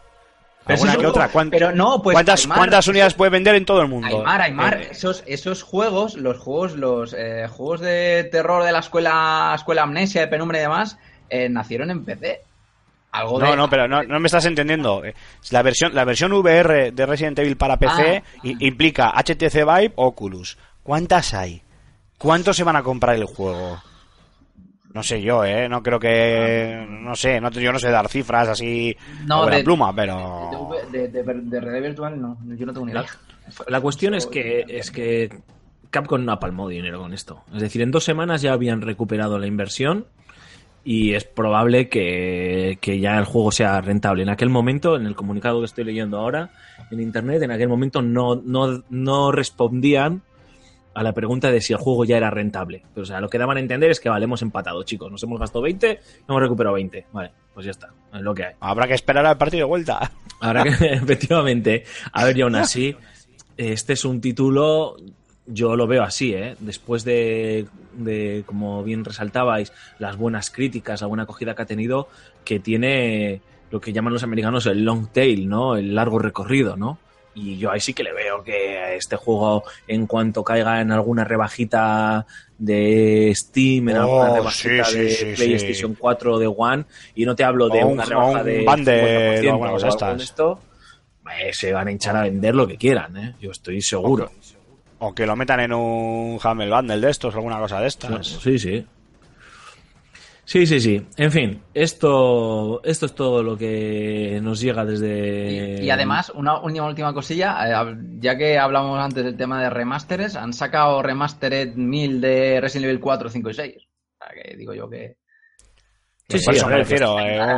Pero ¿Alguna eso es que un otra? juego- ¿Cuán- Pero no, pues. ¿Cuántas, Aymar, cuántas unidades puedes vender en todo el mundo? Aymar, Aymar, Eh, esos, esos juegos, los juegos, los eh, juegos de terror de la escuela, escuela Amnesia, de Penumbra y demás, eh, nacieron en PC. Algo de... no, no, pero no, no me estás entendiendo. Eh, La versión, la versión VR de Resident Evil para PC Ah. implica HTC Vive Oculus. ¿Cuántas hay? ¿Cuántos se van a comprar el juego? No sé yo, ¿eh? No creo que... No sé, no, yo no sé dar cifras así No, de- pluma, pero... De, de, de, de realidad virtual, no, yo no tengo ni idea. la cuestión es que, es que Capcom no ha palmado dinero con esto. Es decir, en dos semanas ya habían recuperado la inversión y es probable que, que ya el juego sea rentable. En aquel momento, en el comunicado que estoy leyendo ahora en internet, en aquel momento no, no, no respondían a la pregunta de si el juego ya era rentable. Pero, o sea, lo que daban a entender es que vale, hemos empatado, chicos. Nos hemos gastado 20, hemos recuperado 20. Vale, pues ya está, es lo que hay. Habrá que esperar al partido de vuelta. Ahora que efectivamente, a ver, y aún así, este es un título, yo lo veo así, ¿eh? Después de, de, como bien resaltabais, las buenas críticas, la buena acogida que ha tenido, que tiene lo que llaman los americanos el long tail, ¿no? El largo recorrido, ¿no? Y yo ahí sí que le veo que este juego, en cuanto caiga en alguna rebajita de Steam, en Oh, alguna rebajita sí, de sí, sí. PlayStation 4 o de One, y no te hablo de O una rebaja un de bundle 50% o alguna cosa o algo estas. de esto, eh, se van a hinchar a vender lo que quieran, ¿eh? Yo estoy seguro. O que lo metan en un Hammer Bundle de estos o alguna cosa de estas. Sí, sí. Sí, sí, sí. En fin, esto, esto es todo lo que nos llega desde. Y, y además, una última, última cosilla, eh, ya que hablamos antes del tema de remasteres, han sacado Remastered 1000 de Resident Evil 4, 5 y 6. O sea, que digo yo que... Sí, Sí, por eso me refiero. eh,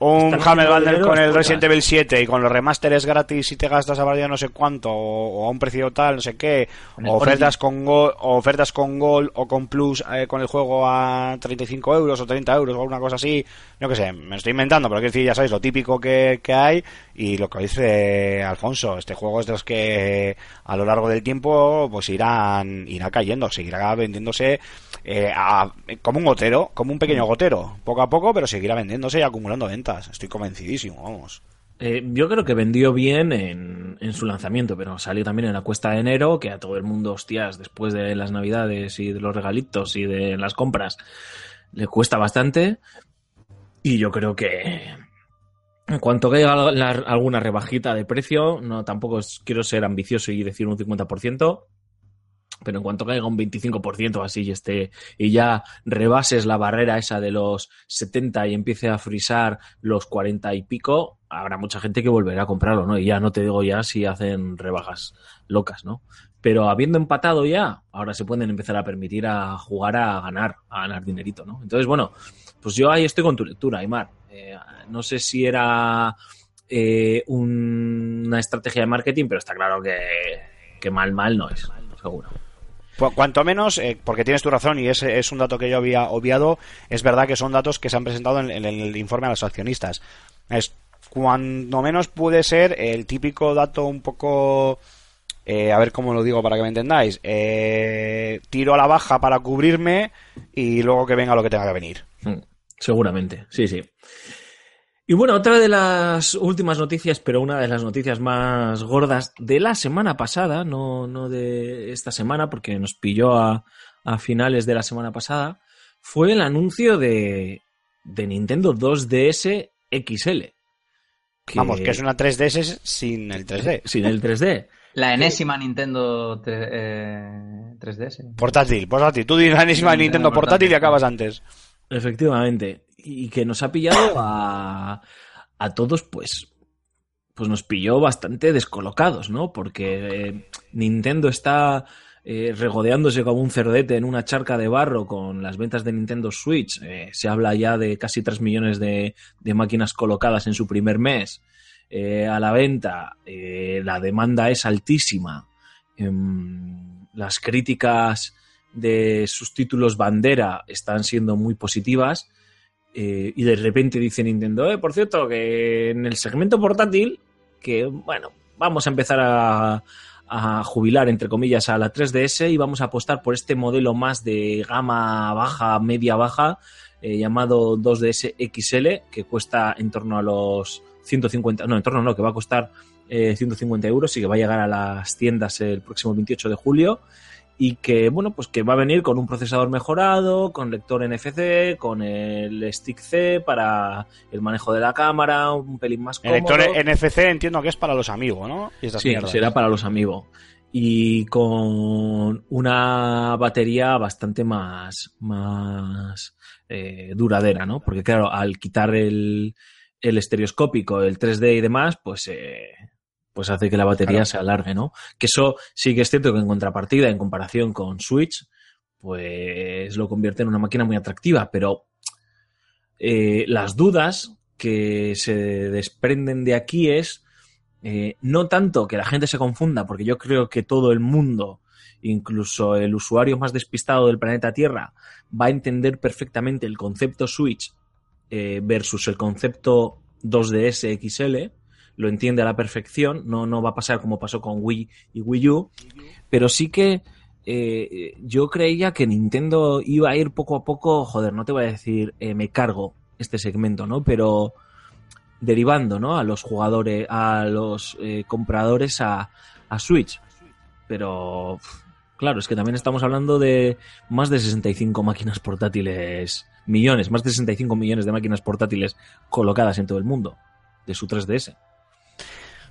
un Hammer Bundle con el Resident. Evil 7 y con los remasteres gratis y te gastas a varios no sé cuánto o, o a un precio tal, no sé qué, o ofertas con Gold, o ofertas con Gold o con Plus eh, con el juego a 35 euros o 30 euros o alguna cosa así, no que sé, me lo estoy inventando, pero quiero decir, ya sabéis, lo típico que, que hay y lo que dice Alfonso, este juego es de los que a lo largo del tiempo pues irán, irá cayendo, seguirá vendiéndose eh, a- como un gotero, como un pequeño gotero, poco a poco, pero seguirá vendiéndose y acumulando ventas. Estoy convencidísimo, vamos. Eh, yo creo que vendió bien en, en su lanzamiento, pero salió también en la cuesta de enero, que a todo el mundo, hostias, después de las navidades y de los regalitos y de las compras, le cuesta bastante. Y yo creo que en cuanto caiga la- alguna rebajita de precio, no tampoco quiero ser ambicioso y decir un 50%, pero en cuanto caiga un 25% o así y esté y ya rebases la barrera esa de los 70 y empiece a frisar los 40 y pico, habrá mucha gente que volverá a comprarlo, ¿no? Y ya no te digo ya si hacen rebajas locas, ¿no? Pero habiendo empatado ya, ahora se pueden empezar a permitir a jugar a ganar, a ganar dinerito, ¿no? Entonces, bueno, pues yo ahí estoy con tu lectura, Aymar. Eh, no sé si era eh, un- una estrategia de marketing, pero está claro que mal, mal no es, seguro. Cu- Cuanto menos, eh, porque tienes tu razón y ese es un dato que yo había obviado, es verdad que son datos que se han presentado en, en el informe a los accionistas. Es cuando menos puede ser el típico dato un poco, eh, a ver cómo lo digo para que me entendáis, eh, tiro a la baja para cubrirme y luego que venga lo que tenga que venir. Mm, Seguramente, sí, sí. Y bueno, otra de las últimas noticias, pero una de las noticias más gordas de la semana pasada, no, no de esta semana, porque nos pilló a, a finales de la semana pasada, fue el anuncio de, de Nintendo 2DS XL. Vamos, que es una 3DS sin el 3D. Sin el 3D. La enésima Nintendo tre- eh, 3DS. Portátil, portátil. Tú dices la enésima de Nintendo Nintendo portátil y acabas antes. Efectivamente. Y que nos ha pillado a, a todos, pues, pues nos pilló bastante descolocados, ¿no? Porque eh, Nintendo está eh, regodeándose como un cerdete en una charca de barro con las ventas de Nintendo Switch. Eh, se habla ya de casi 3 millones de, de máquinas colocadas en su primer mes a la venta. La demanda es altísima. Em, las críticas de sus títulos bandera están siendo muy positivas. Eh, y de repente dice Nintendo, eh, por cierto, que en el segmento portátil, que bueno, vamos a empezar a, a jubilar, entre comillas, a la 3DS y vamos a apostar por este modelo más de gama baja, media baja, eh, llamado 2DS XL, que cuesta en torno a los 150, no, en torno no, que va a costar eh, 150 euros y que va a llegar a las tiendas el próximo 28 de julio y que bueno pues que va a venir con un procesador mejorado con lector NFC con el stick C para el manejo de la cámara un pelín más El cómodo lector NFC entiendo que es para los amigos, ¿no? Y sí mierdas. será para los amigos y con una batería bastante más más eh, duradera no porque claro al quitar el el estereoscópico el 3D y demás pues eh, pues hace que la batería Claro. se alargue, ¿no? Que eso sí que es cierto que en contrapartida, en comparación con Switch, pues lo convierte en una máquina muy atractiva, pero eh, las dudas que se desprenden de aquí es eh, no tanto que la gente se confunda, porque yo creo que todo el mundo, incluso el usuario más despistado del planeta Tierra, va a entender perfectamente el concepto Switch eh, versus el concepto 2DS XL, lo entiende a la perfección, no, no va a pasar como pasó con Wii y Wii U, pero sí que eh, yo creía que Nintendo iba a ir poco a poco, joder, no te voy a decir eh, me cargo este segmento, ¿no? Pero derivando, ¿no? A los jugadores, a los eh, compradores a, a Switch. Pero, claro, es que también estamos hablando de más de 65 máquinas portátiles, millones, más de 65 millones de máquinas portátiles colocadas en todo el mundo, de su 3DS.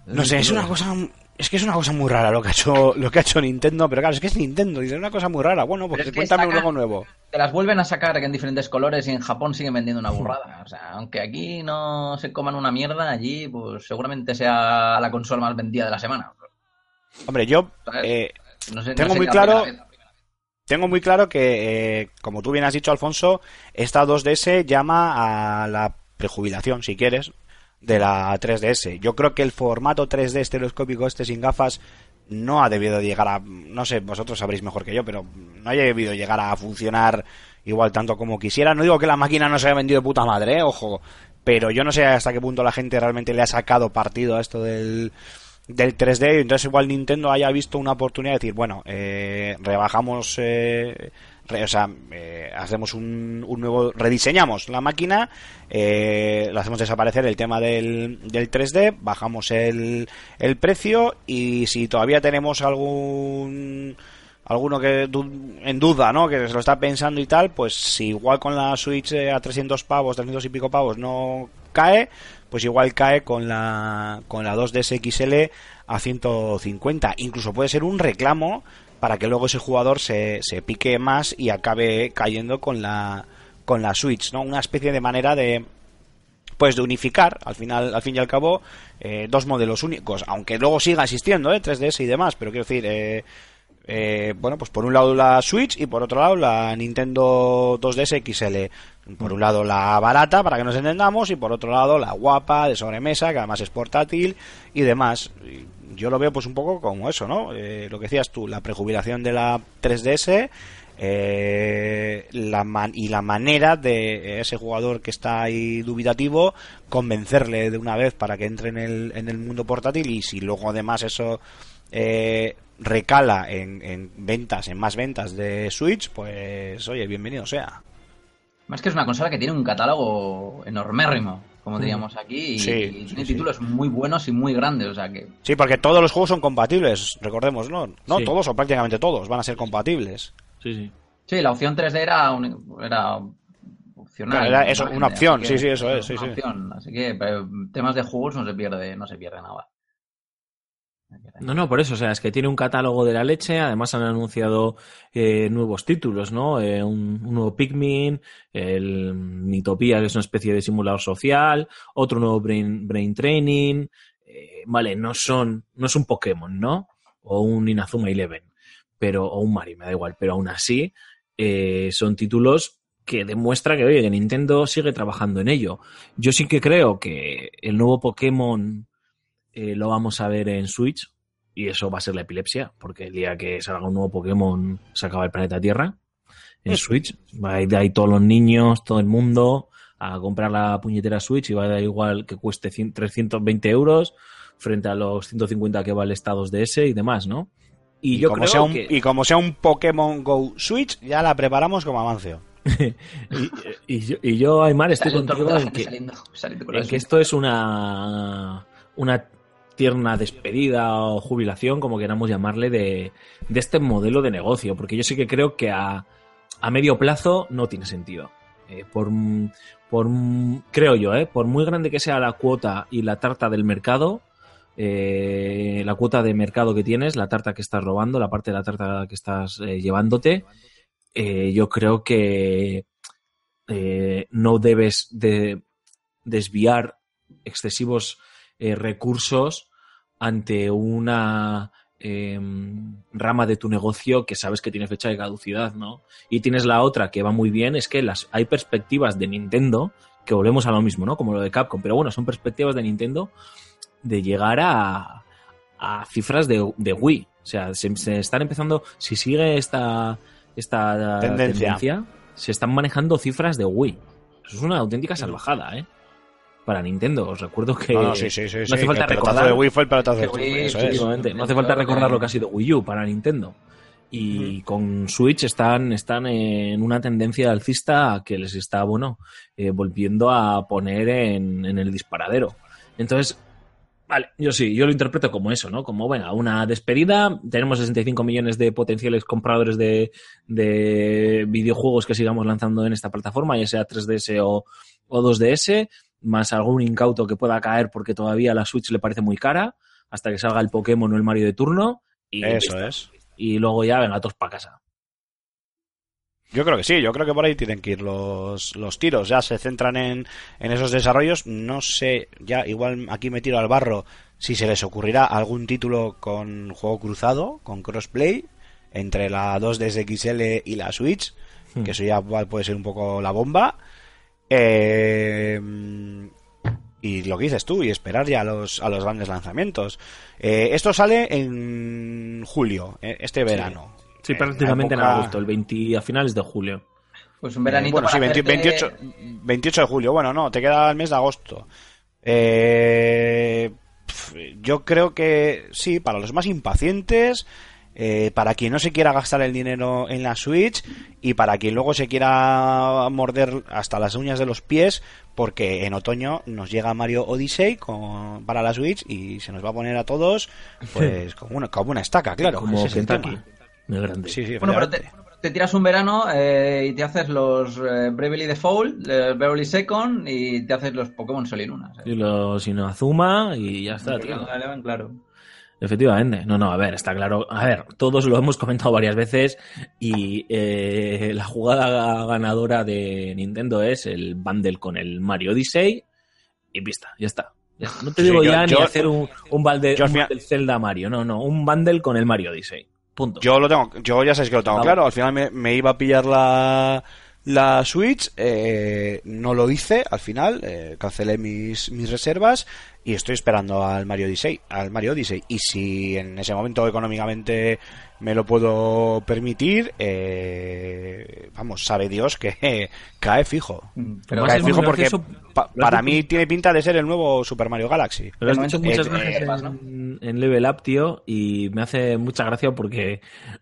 No sé, es una cosa. Es que es una cosa muy rara lo que ha hecho, lo que ha hecho Nintendo, pero claro, es que es Nintendo, dice una cosa muy rara. Bueno, pues cuéntame un juego nuevo. Te las vuelven a sacar en diferentes colores y en Japón siguen vendiendo una burrada. O sea, aunque aquí no se coman una mierda, allí pues seguramente sea la consola más vendida de la semana. Hombre, yo eh, No sé- no Tengo sé muy la claro- tengo muy claro que, eh, como tú bien has dicho, Alfonso, esta 2DS llama a la prejubilación, si quieres, de la 3DS. Yo creo que el formato 3D estereoscópico este sin gafas no ha debido llegar a... No sé, vosotros sabréis mejor que yo, pero no ha debido llegar a funcionar igual tanto como quisiera. No digo que la máquina no se haya vendido puta madre, ¿eh? ojo, pero yo no sé hasta qué punto la gente realmente le ha sacado partido a esto del del 3D y entonces igual Nintendo haya visto una oportunidad de decir bueno eh, rebajamos eh, o sea eh, hacemos un, un nuevo rediseñamos la máquina eh, lo hacemos desaparecer el tema del, del 3D bajamos el, el precio y si todavía tenemos algún alguno que en duda, ¿no? Que se lo está pensando y tal, pues si igual con la Switch eh, a 300 pavos, 300 y pico pavos no cae, pues igual cae con la con la 2DS XL a 150. Incluso puede ser un reclamo para que luego ese jugador se, se pique más y acabe cayendo con la con la Switch, ¿no? Una especie de manera de pues de unificar al final al fin y al cabo eh, dos modelos únicos aunque luego siga existiendo ¿eh? 3DS y demás pero quiero decir eh, eh, bueno pues por un lado la Switch y por otro lado la Nintendo 2DS XL por un lado la barata para que nos entendamos y por otro lado la guapa de sobremesa que además es portátil y demás. Yo lo veo pues un poco como eso no Eh, lo que decías tú la prejubilación de la 3DS eh, la man- y la manera de ese jugador que está ahí dubitativo convencerle de una vez para que entre en el, en el mundo portátil y si luego además eso eh, recala en, en ventas, en más ventas de Switch, pues oye, bienvenido sea. Más que es una consola que tiene un catálogo enormérrimo, como diríamos aquí, y, Sí, y sí, tiene sí. títulos muy buenos y muy grandes. O sea que Sí, porque todos los juegos son compatibles, recordémoslo. No Sí. todos o prácticamente todos van a ser compatibles. Sí, sí. Sí, la opción 3D era, un- era opcional. Claro, era eso, una opción, que sí, sí, eso es, sí, una sí. opción. Así que pero, temas de juegos no se pierde, no se pierde nada. No, no, por eso, o sea, es que tiene un catálogo de la leche, además han anunciado eh, nuevos títulos, ¿no? Eh, un, nuevo Pikmin, el Mitopia, que es una especie de simulador social, otro nuevo Brain, Training, eh, vale, no son, no es un Pokémon, ¿no? O un Inazuma Eleven, pero, o un Mario, me da igual, pero aún así son títulos que demuestra que, oye, que Nintendo sigue trabajando en ello. Yo sí que creo que el nuevo Pokémon eh, lo vamos a ver en Switch y eso va a ser la epilepsia, porque el día que salga un nuevo Pokémon se acaba el planeta Tierra en Switch. Va a ir de ahí todos los niños, todo el mundo a comprar la puñetera Switch y va a dar igual que cueste 100 320 euros frente a los 150 que vale Estados DS y demás, ¿no? Y, Y, yo como creo sea un, que... y como sea un Pokémon Go Switch, ya la preparamos como avance. y, y yo, y yo, Aymar, estoy contigo en que, saliendo, saliendo con en que esto es una, una tierna despedida o jubilación, como queramos llamarle, de, este modelo de negocio, porque yo sí que creo que a, a medio plazo no tiene sentido. Eh, por, por, creo yo, eh, por muy grande que sea la cuota y la tarta del mercado, eh, la cuota de mercado que tienes, la tarta que estás robando, la parte de la tarta que estás llevándote, yo creo que no debes de desviar excesivos recursos ante una eh, rama de tu negocio que sabes que tiene fecha de caducidad, ¿no? Y tienes la otra que va muy bien, es que las hay perspectivas de Nintendo, que volvemos a lo mismo, ¿no? Como lo de Capcom, pero bueno, son perspectivas de Nintendo de llegar a, a cifras de, de Wii. O sea, se, se están empezando, si sigue esta, esta Tendencia. se están manejando cifras de Wii. Eso es una auténtica salvajada, ¿eh? Para Nintendo. Os recuerdo que No, no, sí, sí, sí, no sí, hace falta el recordar de Wii fue el pelotazo de que Wii, Wii, eso sí, es. Efectivamente, no hace falta recordar lo que ha sido Wii U para Nintendo. Y con Switch están, están en una tendencia alcista que les está, bueno, eh, volviendo a poner en, en el disparadero. Entonces, vale, yo sí, yo lo interpreto como eso, ¿no? Como, bueno, una despedida, tenemos 65 millones de potenciales compradores de, de videojuegos que sigamos lanzando en esta plataforma, ya sea 3DS o, o 2DS, más algún incauto que pueda caer porque todavía la Switch le parece muy cara hasta que salga el Pokémon o el Mario de turno. Y Eso es. Y luego ya, venga, todos para casa. Yo creo que sí, yo creo que por ahí tienen que ir los, los tiros. Ya se centran en, en esos desarrollos. No sé, ya igual aquí me tiro al barro si se les ocurrirá algún título con juego cruzado, con crossplay, entre la 2DS XL y la Switch, Hmm. que eso ya puede ser un poco la bomba. Eh, y lo que dices tú, y esperar ya a los, a los grandes lanzamientos. Eh, esto sale en julio, eh, este verano. Sí, Eh, prácticamente en agosto, el 20, a finales de julio. Pues un veranito bueno, sí, para 20 hacerte- 28, 28 de julio. Bueno, no, te queda el mes de agosto. Eh, yo creo que sí, para los más impacientes, eh, para quien no se quiera gastar el dinero en la Switch y para quien luego se quiera morder hasta las uñas de los pies, porque en otoño nos llega Mario Odyssey con, para la Switch y se nos va a poner a todos pues como una, como una estaca, claro. como ese es el. Muy grande. Sí, sí, Bueno, pero te, tiras un verano eh, y te haces los eh, Bravely Default, eh, Bravely Second y te haces los Pokémon Sol y Luna. ¿sabes? Y los Inazuma y ya está, tío. Eleven, claro. Efectivamente. No, no, a ver, está claro. A ver, todos lo hemos comentado varias veces y eh, la jugada ganadora de Nintendo es el bundle con el Mario Odyssey y pista, ya está. No te Sí, digo yo- ya yo- ni hacer un, un, yo final- bundle Zelda Mario, no, no, un bundle con el Mario Odyssey. Punto. Yo lo tengo, yo ya sabéis que lo tengo claro. Al final me, me iba a pillar la, la Switch, eh, no lo hice al final, eh, cancelé mis, mis reservas y estoy esperando al Mario Odyssey, al Mario Odyssey. Y si en ese momento económicamente me lo puedo permitir, eh, vamos, sabe Dios que cae fijo. Pero Además, cae fijo porque pa- lo para mí tiene pinta de ser el nuevo Super Mario Galaxy. Pero has dicho muchas veces eh, en, en Level Up, tío, y me hace mucha gracia porque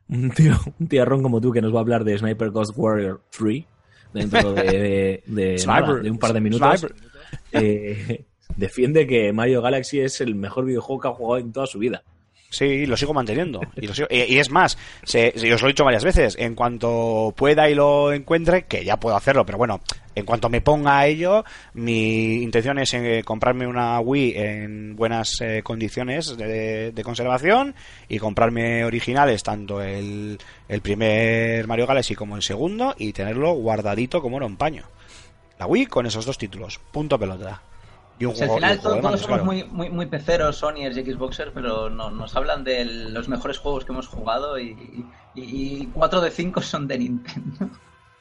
un tío, un tiarrón como tú que nos va a hablar de Sniper Ghost Warrior 3 dentro de, de, de Sniper. nada, de un par de minutos defiende que Mario Galaxy es el mejor videojuego que ha jugado en toda su vida. Sí, lo sigo manteniendo. Y, lo sigo- y- es más, se, se- os lo he dicho varias veces, en cuanto pueda y lo encuentre, que ya puedo hacerlo, pero bueno, en cuanto me ponga a ello, mi intención es eh, comprarme una Wii en buenas eh, condiciones de, de conservación y comprarme originales, tanto el, el primer Mario Galaxy como el segundo, y tenerlo guardadito como era un paño. La Wii con esos dos títulos, punto pelota. Y un O sea, juego, al final un todos, somos claro. muy, muy, muy peceros, Sonyers y Xboxers, pero no, nos hablan de los mejores juegos que hemos jugado y, y, y 4 de 5 son de Nintendo.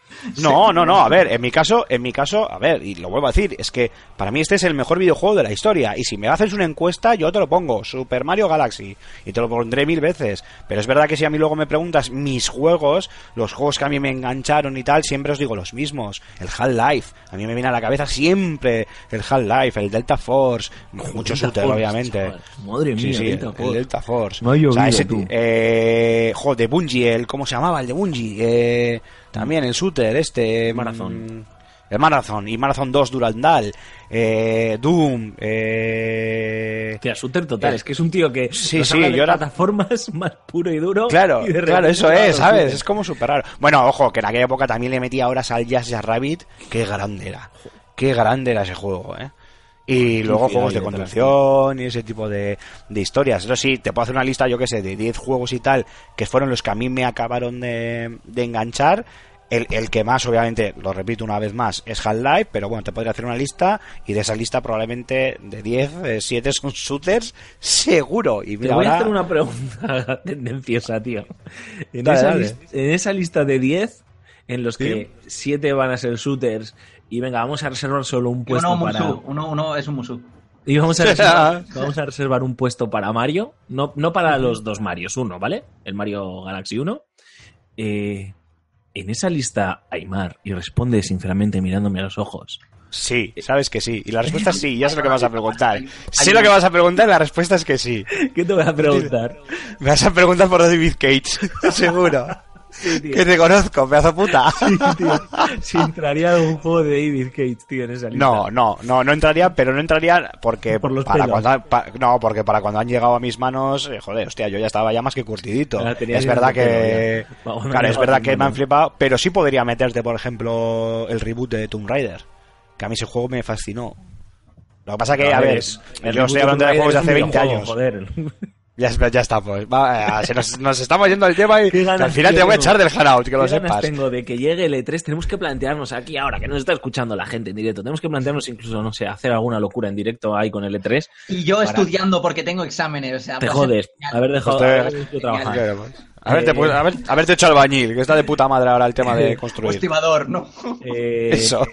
No, no, no, a ver, en mi caso, en mi caso, a ver, y lo vuelvo a decir, es que para mí este es el mejor videojuego de la historia, y si me haces una encuesta, yo te lo pongo, Super Mario Galaxy, y te lo pondré mil veces, pero es verdad que si a mí luego me preguntas mis juegos, los juegos que a mí me engancharon y tal, siempre os digo los mismos, el Half-Life, a mí me viene a la cabeza siempre el Half-Life, el Delta Force, mucho Delta shooter, obviamente. chaval. Madre Sí, mía, sí, Delta el, Force. el Delta Force. No ha llovido, ese- tú. eh, joder, de Bungie, el, ¿cómo se llamaba? El de Bungie. Eh, también el shooter, este. Marathon. mm, El Marathon y Marathon 2 Durandal. Eh, Doom. Eh, shooter total, Eh, es que es un tío que sí, nos sí, habla de yo era- plataformas más puro y duro. Claro, y claro, eso es, ¿sabes? Es como súper raro. Bueno, ojo, que en aquella época también le metía horas al Jazz Jazz Rabbit. Qué grande era. Qué grande era ese juego, ¿eh? Y luego juegos de conducción y ese tipo de, de historias. Eso sí, te puedo hacer una lista, yo qué sé, de 10 juegos y tal, que fueron los que a mí me acabaron de, de enganchar. El, el que más, obviamente, lo repito una vez más, es Half-Life, pero bueno, te podría hacer una lista y de esa lista probablemente de 10, 7 son shooters, seguro. Y Te mira, voy a hacer una pregunta tendenciosa, tío. En, Dale, esa, dale. en esa lista de 10, en los que 7 van a ser shooters, y venga, vamos a reservar solo un puesto uno, para. Uno, uno es un Musou. Y vamos a, reservar, vamos a reservar un puesto para Mario. No, no para los dos Marios, uno, ¿vale? El Mario Galaxy 1. Eh, en esa lista, Aymar, y responde sinceramente mirándome a los ojos. Sí, sabes que sí. Y la respuesta es sí, ya sé lo que vas a preguntar. Sé lo que vas a preguntar y la respuesta es que sí. ¿Qué te voy a preguntar? Me vas a preguntar por David Cage, seguro. Sí. Que te conozco, pedazo puta. Tío, si entraría algún juego de David Cage, tío, en esa lista. No, no, no, no entraría, pero no entraría porque Por los para pelos. cuando pa- no, porque para cuando han llegado a mis manos, eh, joder, hostia, yo ya estaba ya más que curtidito. Es verdad pelo que. Vamos, no claro, es verdad que me han flipado, pero sí podría meterte, por ejemplo, el reboot de Tomb Raider, que a mí ese juego me fascinó. Lo que pasa que, a ver, yo estoy hablando de juegos de hace es 20 un años. Joder. Ya, ya está, pues. Va, eh, se nos, nos estamos yendo del tema y al final te voy a echar del hangout, que lo ¿Qué ganas sepas. tengo de que llegue el E3? Tenemos que plantearnos aquí ahora, que nos está escuchando la gente en directo, tenemos que plantearnos incluso, no sé, hacer alguna locura en directo ahí con el E3. Y yo Para- estudiando porque tengo exámenes. O sea, Te jodes, haber dejado Pues de trabajar. Claro, pues. Haberte, Eh, pues, haber- haberte hecho albañil, que está de puta madre ahora el tema de construir. estibador, ¿no? Eh, Eso.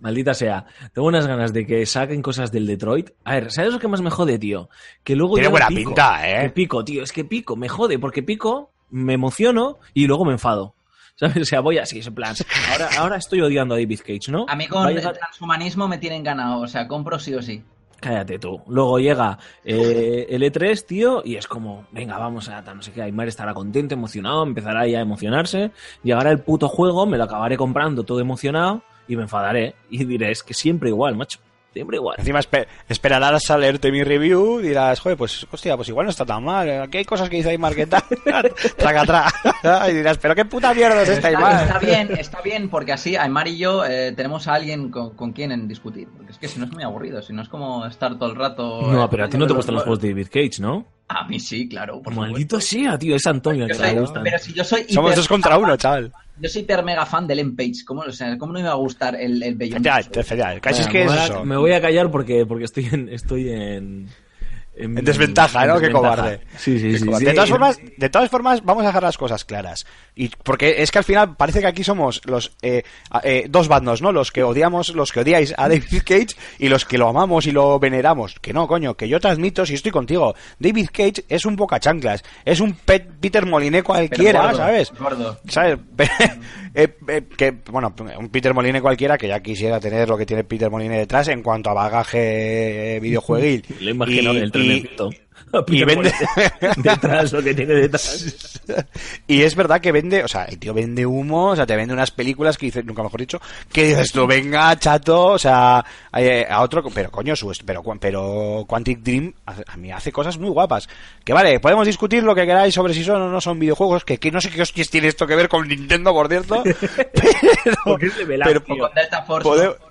Maldita sea. Tengo unas ganas de que saquen cosas del Detroit. A ver, ¿sabes lo que más me jode, tío? Que luego Tiene buena Pico. pinta, ¿eh? Que Pico, tío. Es que Pico me jode porque Pico me emociono y luego me enfado. ¿Sabes? O sea, voy así, en plan. Ahora, ahora estoy odiando a David Cage, ¿no? A mí con a el transhumanismo me tienen ganado. O sea, compro sí o sí. Cállate tú. Luego llega eh, el E3, tío, y es como, venga, vamos a tal, no sé qué. Aymar estará contento, emocionado, empezará ya a emocionarse. Llegará el puto juego, me lo acabaré comprando todo emocionado y me enfadaré. Y diré, es que siempre igual, macho. Siempre igual. Encima espe- esperarás a leerte mi review, dirás, joder, pues, hostia, pues igual no está tan mal. Aquí hay cosas que dice Aymar que tal. traga, traga. Y dirás, pero qué puta mierda es esta Está, Aymar. está bien, está bien, porque así Aymar y yo eh, tenemos a alguien con, con quien en discutir. Porque es que si no es muy aburrido, si no es como estar todo el rato. No, eh, pero a ti no te gustan los juegos de David Cage, ¿no? A mí sí, claro. Por Maldito supuesto. sea, tío, es Antonio que gustan. pero si yo soy. Somos dos contra uno, chaval. Yo soy hiper mega fan del M-Page. ¿Cómo, o sea, ¿Cómo no me va a gustar el, el Beyond? Efectivamente, efectivamente. El caso es que me, es voy a, eso. me voy a callar porque, porque estoy en. Estoy en, En desventaja, ¿no? Qué desventaja. cobarde. Sí, sí, Qué sí. cobarde. sí. De todas formas, de todas formas, vamos a dejar las cosas claras. Y porque es que al final parece que aquí somos los eh, eh, dos bandos, ¿no? Los que odiamos, los que odiáis a David Cage y los que lo amamos y lo veneramos. Que no, coño, que yo te admito, si estoy contigo, David Cage es un boca chanclas, es un Pet Peter Moliné cualquiera, gordo, ¿sabes? gordo. ¿Sabes? Eh, eh, que, bueno, un Peter Moline cualquiera que ya quisiera tener lo que tiene Peter Moline detrás en cuanto a bagaje videojueguil. Le imagino Y- y- vende- detrás lo que tiene detrás. y es verdad que vende, o sea, el tío vende humo, o sea, te vende unas películas que dices, nunca mejor dicho, que dices tú, venga, chato, o sea, eh, a otro, pero coño, su, pero, pero Quantic Dream a mí hace cosas muy guapas. Que vale, podemos discutir lo que queráis sobre si son o no son videojuegos, que, que no sé qué hostias tiene esto que ver con Nintendo, por cierto, pero, Porque es de velar, pero- tío. O con Delta Force. Pode- ¿no? Delta Force.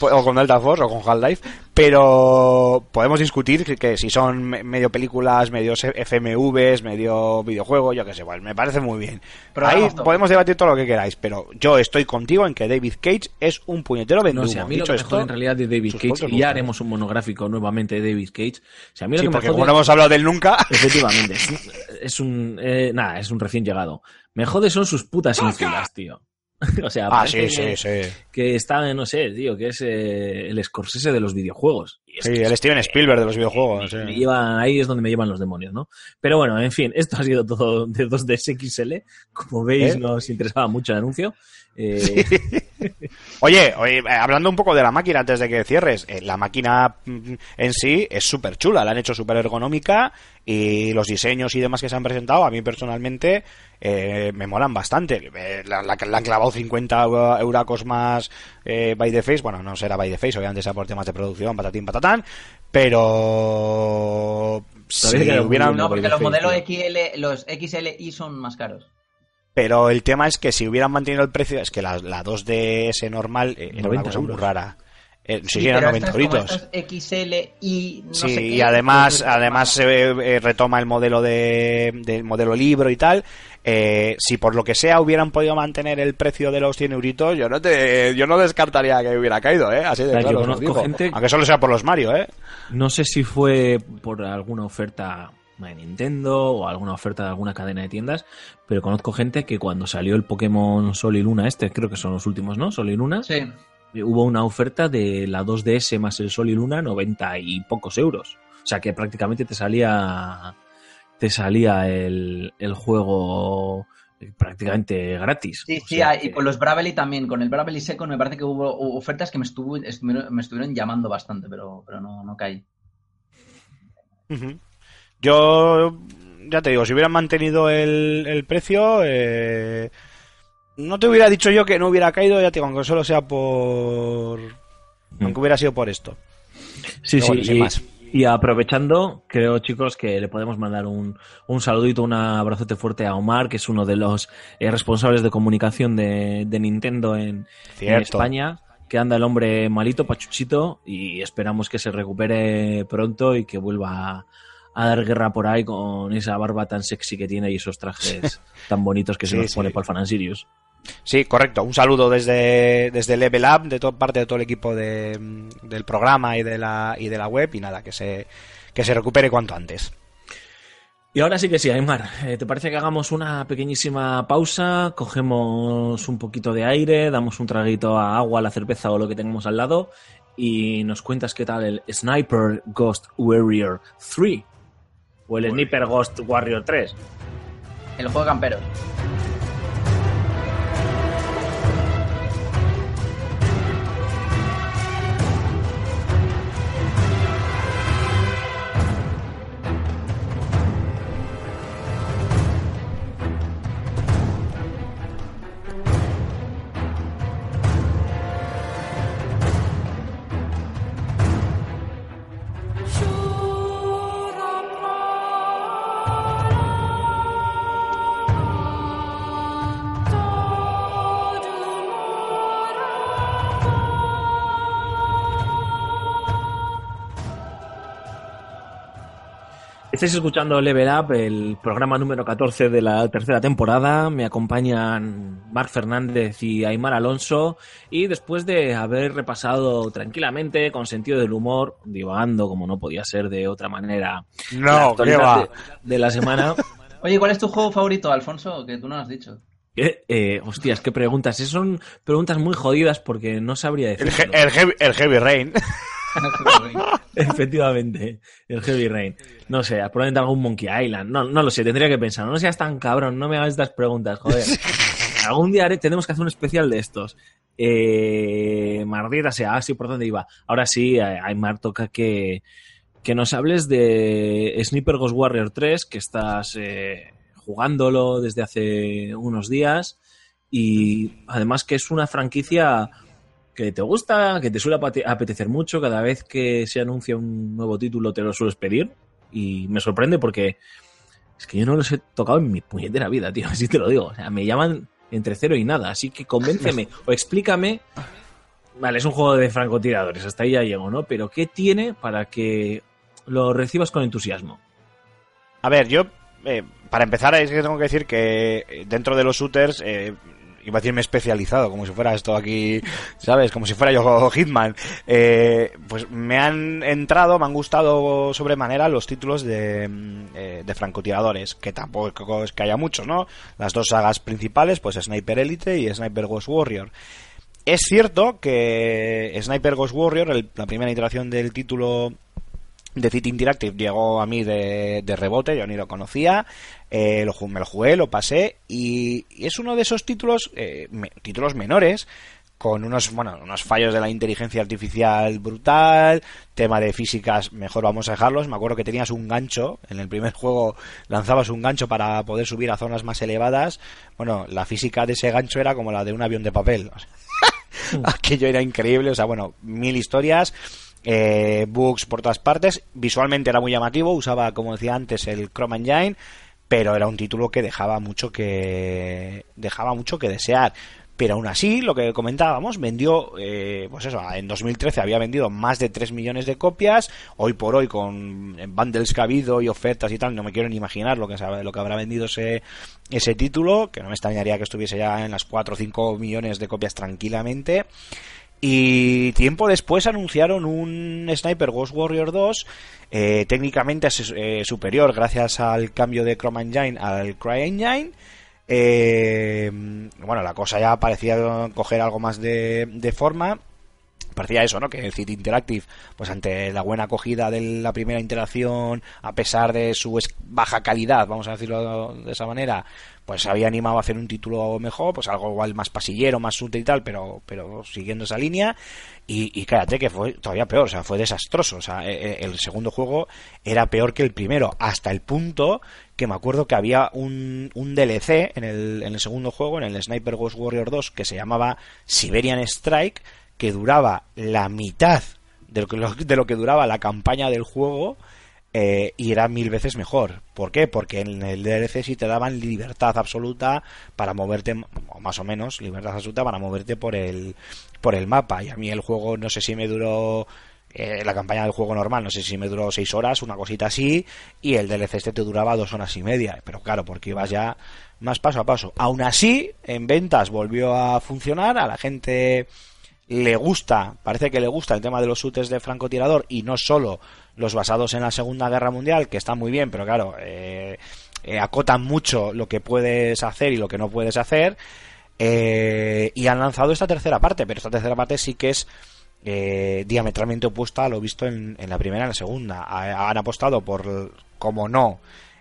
O con Delta Force o con Half-Life, pero podemos discutir que, que si son me- medio películas, medio FMVs, medio videojuego, yo qué sé, bueno, me parece muy bien. Programas Ahí podemos debatir todo lo que queráis, pero yo estoy contigo en que David Cage es un puñetero No vendumo. sé, a mí lo Dicho que me esto, jode en realidad de David Cage, y ya haremos un monográfico nuevamente de David Cage. Sea, a mí lo Sí, que porque como no hemos hablado de él nunca, Efectivamente, es un, es un eh, nada, es un recién llegado. Me jode son sus putas ínfulas, tío. o sea, ah, sí, sí, que, sí. que está, no sé, tío, que es eh, el Scorsese de los videojuegos. Y Sí, el Steven Spielberg de los videojuegos. me lleva- ahí es donde me llevan los demonios, ¿no? Pero bueno, en fin, esto ha sido todo de 2DSXL. Como veis, ¿Eh? nos interesaba mucho el anuncio. Eh, Oye, oye, eh, hablando un poco de la máquina antes de que cierres, eh, la máquina mm, en sí es súper chula, la han hecho súper ergonómica y los diseños y demás que se han presentado, a mí personalmente eh, me molan bastante. Eh, la, la- le han clavado 50 euro- euracos más eh, by the face, bueno, no será by the face, obviamente sea por temas de producción, patatín, patatán, pero si hubieran... No, porque los modelos XL, los XLI son más caros. Pero el tema es que si hubieran mantenido el precio, es que la, la 2DS normal eh, era una 90 cosa muy rara. Eh, sí, sí, eran pero 90 estas, como euritos. XL y no Sí, sé qué, y además, pues, además se eh, retoma el modelo de, del modelo libro y tal. Eh, si por lo que sea hubieran podido mantener el precio de los 100 euritos, yo no te, yo no descartaría que hubiera caído, ¿eh? Así de Claro, yo conozco gente- Aunque solo sea por los Mario, ¿eh? No sé si fue por alguna oferta de Nintendo o alguna oferta de alguna cadena de tiendas, pero conozco gente que cuando salió el Pokémon Sol y Luna, este creo que son los últimos, ¿no? Sol y Luna, Sí. eh, hubo una oferta de la 2DS más el Sol y Luna, 90 y pocos euros. O sea que prácticamente te salía te salía el, el juego eh, prácticamente gratis. Sí, O sí, sea ah, y con los Bravely también. Con el Bravely Second me parece que hubo ofertas que me, estuvo, estuvieron, me estuvieron llamando bastante, pero, pero no, no caí. Yo, ya te digo, si hubieran mantenido el, el precio, eh, no te hubiera dicho yo que no hubiera caído, ya te digo, aunque solo sea por... Aunque hubiera sido por esto. Sí, Pero sí, bueno, sin y, más. y aprovechando, creo chicos que le podemos mandar un, un saludito, un abrazote fuerte a Omar, que es uno de los eh, responsables de comunicación de, de Nintendo en, en. España. que anda el hombre malito, pachuchito, y esperamos que se recupere pronto y que vuelva a dar guerra por ahí con esa barba tan sexy que tiene y esos trajes tan bonitos que se Sí, nos pone sí. para el Fan Sirius. Sí, correcto. Un saludo desde, desde Level Up, de toda parte de todo el equipo de, mm, del programa y de la, y de la web. Y nada, que se, que se recupere cuanto antes. Y ahora sí que sí, Aymar, eh, ¿te parece que hagamos una pequeñísima pausa? Cogemos un poquito de aire, damos un traguito a agua, a la cerveza o lo que tengamos al lado y nos cuentas qué tal el Sniper Ghost Warrior 3 o el Sniper Ghost Warrior 3. El juego de camperos. Estáis escuchando Level Up, el programa número 14 de la tercera temporada. Me acompañan Marc Fernández y Aymar Alonso. Y después de haber repasado tranquilamente, con sentido del humor, divagando como no podía ser de otra manera, la No, ¿qué actualidad va? de, de la semana. Oye, ¿cuál es tu juego favorito, Alfonso? Que tú no lo has dicho. Eh, eh, hostias, qué preguntas. Esas son preguntas muy jodidas porque no sabría El, he- el heavy, el heavy Rain. Efectivamente, el Heavy Rain. No sé, probablemente algún Monkey Island. No, no lo sé, tendría que pensar. No seas tan cabrón, no me hagas estas preguntas, joder. Algún día haré- tenemos que hacer un especial de estos. Eh, maldita sea, así por dónde iba. Ahora sí, Aymar toca que, que nos hables de Sniper Ghost Warrior 3, que estás eh, jugándolo desde hace unos días. Y además que es una franquicia que te gusta, que te suele apetecer mucho, cada vez que se anuncia un nuevo título te lo sueles pedir y me sorprende porque es que yo no los he tocado en mi puñetera vida, tío, así te lo digo. O sea, me llaman entre cero y nada, así que convénceme o explícame. Vale, es un juego de francotiradores, hasta ahí ya llego, ¿no? Pero ¿qué tiene para que lo recibas con entusiasmo? A ver, yo, eh, para empezar, es que tengo que decir que eh, dentro de los shooters, eh, iba a decirme especializado, como si fuera esto aquí, ¿sabes? Como si fuera yo Hitman. Eh, pues me han entrado, me han gustado sobremanera los títulos de, mm, eh, de francotiradores, que tampoco es que haya muchos, ¿no? Las dos sagas principales, pues Sniper Elite y Sniper Ghost Warrior. Es cierto que Sniper Ghost Warrior, la primera iteración del título de City Interactive llegó a mí de, de rebote, yo ni lo conocía, eh, lo, me lo jugué, lo pasé y, y es uno de esos títulos, eh, me- títulos menores, con unos, bueno, unos fallos de la inteligencia artificial brutal, tema de físicas, mejor vamos a dejarlos. Me acuerdo que tenías un gancho, en el primer juego lanzabas un gancho para poder subir a zonas más elevadas. Bueno, la física de ese gancho era como la de un avión de papel. Sea, Aquello era increíble, o sea, bueno, mil historias, eh, bugs por todas partes. Visualmente era muy llamativo, usaba, como decía antes, el Chrome Engine, pero era un título que dejaba mucho que dejaba mucho que desear. Pero aún así, lo que comentábamos, vendió, eh, pues eso, en 2013 había vendido más de 3 millones de copias. Hoy por hoy, con bundles que ha habido y ofertas y tal, no me quiero ni imaginar lo que, lo que habrá vendido ese, ese título, que no me extrañaría que estuviese ya en las 4 o 5 millones de copias tranquilamente. Y tiempo después anunciaron un Sniper Ghost Warrior 2 eh, técnicamente eh, superior gracias al cambio de Chrome Engine al CryEngine. Eh, bueno, la cosa ya parecía coger algo más de forma. Parecía eso, ¿no? Que el City Interactive, pues ante la buena acogida de la primera interacción, a pesar de su baja calidad, vamos a decirlo de esa manera, pues había animado a hacer un título mejor, pues algo igual más pasillero, más sutil y tal, pero, pero siguiendo esa línea. Y, y cállate que fue todavía peor, o sea, fue desastroso. O sea, eh, eh, el segundo juego era peor que el primero, hasta el punto que me acuerdo que había un, un DLC en el, en el segundo juego, en el Sniper Ghost Warrior 2, que se llamaba Siberian Strike, que duraba la mitad de lo que, de lo que duraba la campaña del juego. eh, y era mil veces mejor. ¿Por qué? Porque en el DLC sí te daban libertad absoluta para moverte, o más o menos, libertad absoluta para moverte por el, por el mapa. Y a mí el juego, no sé si me duró eh, la campaña del juego normal, no sé si me duró seis horas, una cosita así, y el DLC este te duraba dos horas y media. Pero claro, porque ibas ya más paso a paso. Aún así, en ventas volvió a funcionar, a la gente le gusta, parece que le gusta el tema de los shooters de francotirador y no solo los basados en la Segunda Guerra Mundial, que están muy bien, pero claro, eh, eh, acotan mucho lo que puedes hacer y lo que no puedes hacer. Eh, y han lanzado esta tercera parte, pero esta tercera parte sí que es eh, diametralmente opuesta a lo visto en, en la primera y en la segunda. Ha- han apostado por, como no,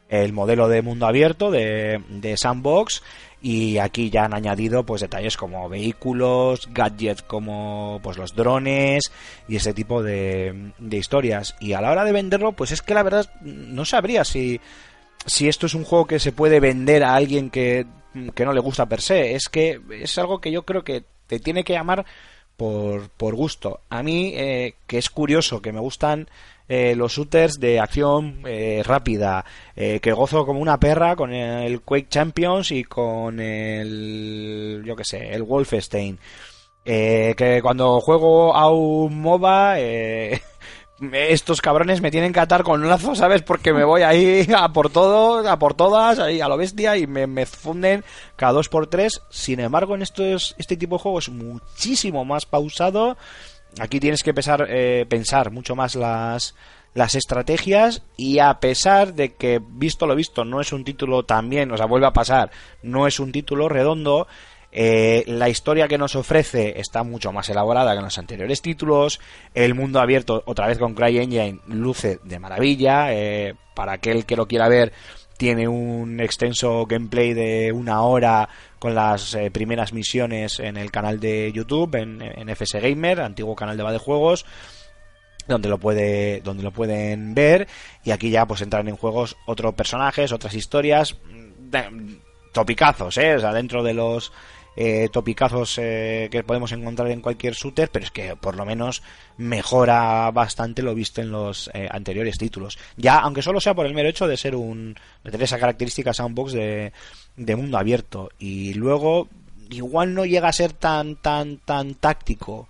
el modelo de mundo abierto de, de Sandbox y aquí ya han añadido pues detalles como vehículos, gadgets como pues los drones y ese tipo de, de historias. Y a la hora de venderlo pues es que la verdad no sabría si si esto es un juego que se puede vender a alguien que, que no le gusta per se. Es que es algo que yo creo que te tiene que llamar por, por gusto. A mí, eh, que es curioso, que me gustan eh, los shooters de acción eh, rápida, eh, que gozo como una perra con el Quake Champions y con el, yo que sé, el Wolfenstein. Eh, que cuando juego a un MOBA, eh, estos cabrones me tienen que atar con un lazo, ¿sabes? Porque me voy ahí a por todo, a por todas, ahí a lo bestia y me, me funden cada dos por tres. Sin embargo, en estos, este tipo de juegos es muchísimo más pausado. Aquí tienes que pesar, eh, pensar mucho más las, las estrategias y a pesar de que, visto lo visto, no es un título también, o sea, vuelve a pasar, no es un título redondo, eh, la historia que nos ofrece está mucho más elaborada que en los anteriores títulos. El mundo abierto, otra vez con CryEngine, luce de maravilla. Eh, para aquel que lo quiera ver, tiene un extenso gameplay de una hora con las eh, primeras misiones en el canal de YouTube, en, en FS Gamer, antiguo canal de va de juegos donde lo puede donde lo pueden ver y aquí ya pues entran en juegos otros personajes otras historias mm, topicazos eh o sea dentro de los eh, topicazos eh, que podemos encontrar en cualquier shooter pero es que por lo menos mejora bastante lo visto en los eh, anteriores títulos. Ya aunque solo sea por el mero hecho de ser un de tener esa característica sandbox de, de mundo abierto. Y luego igual no llega a ser tan tan tan táctico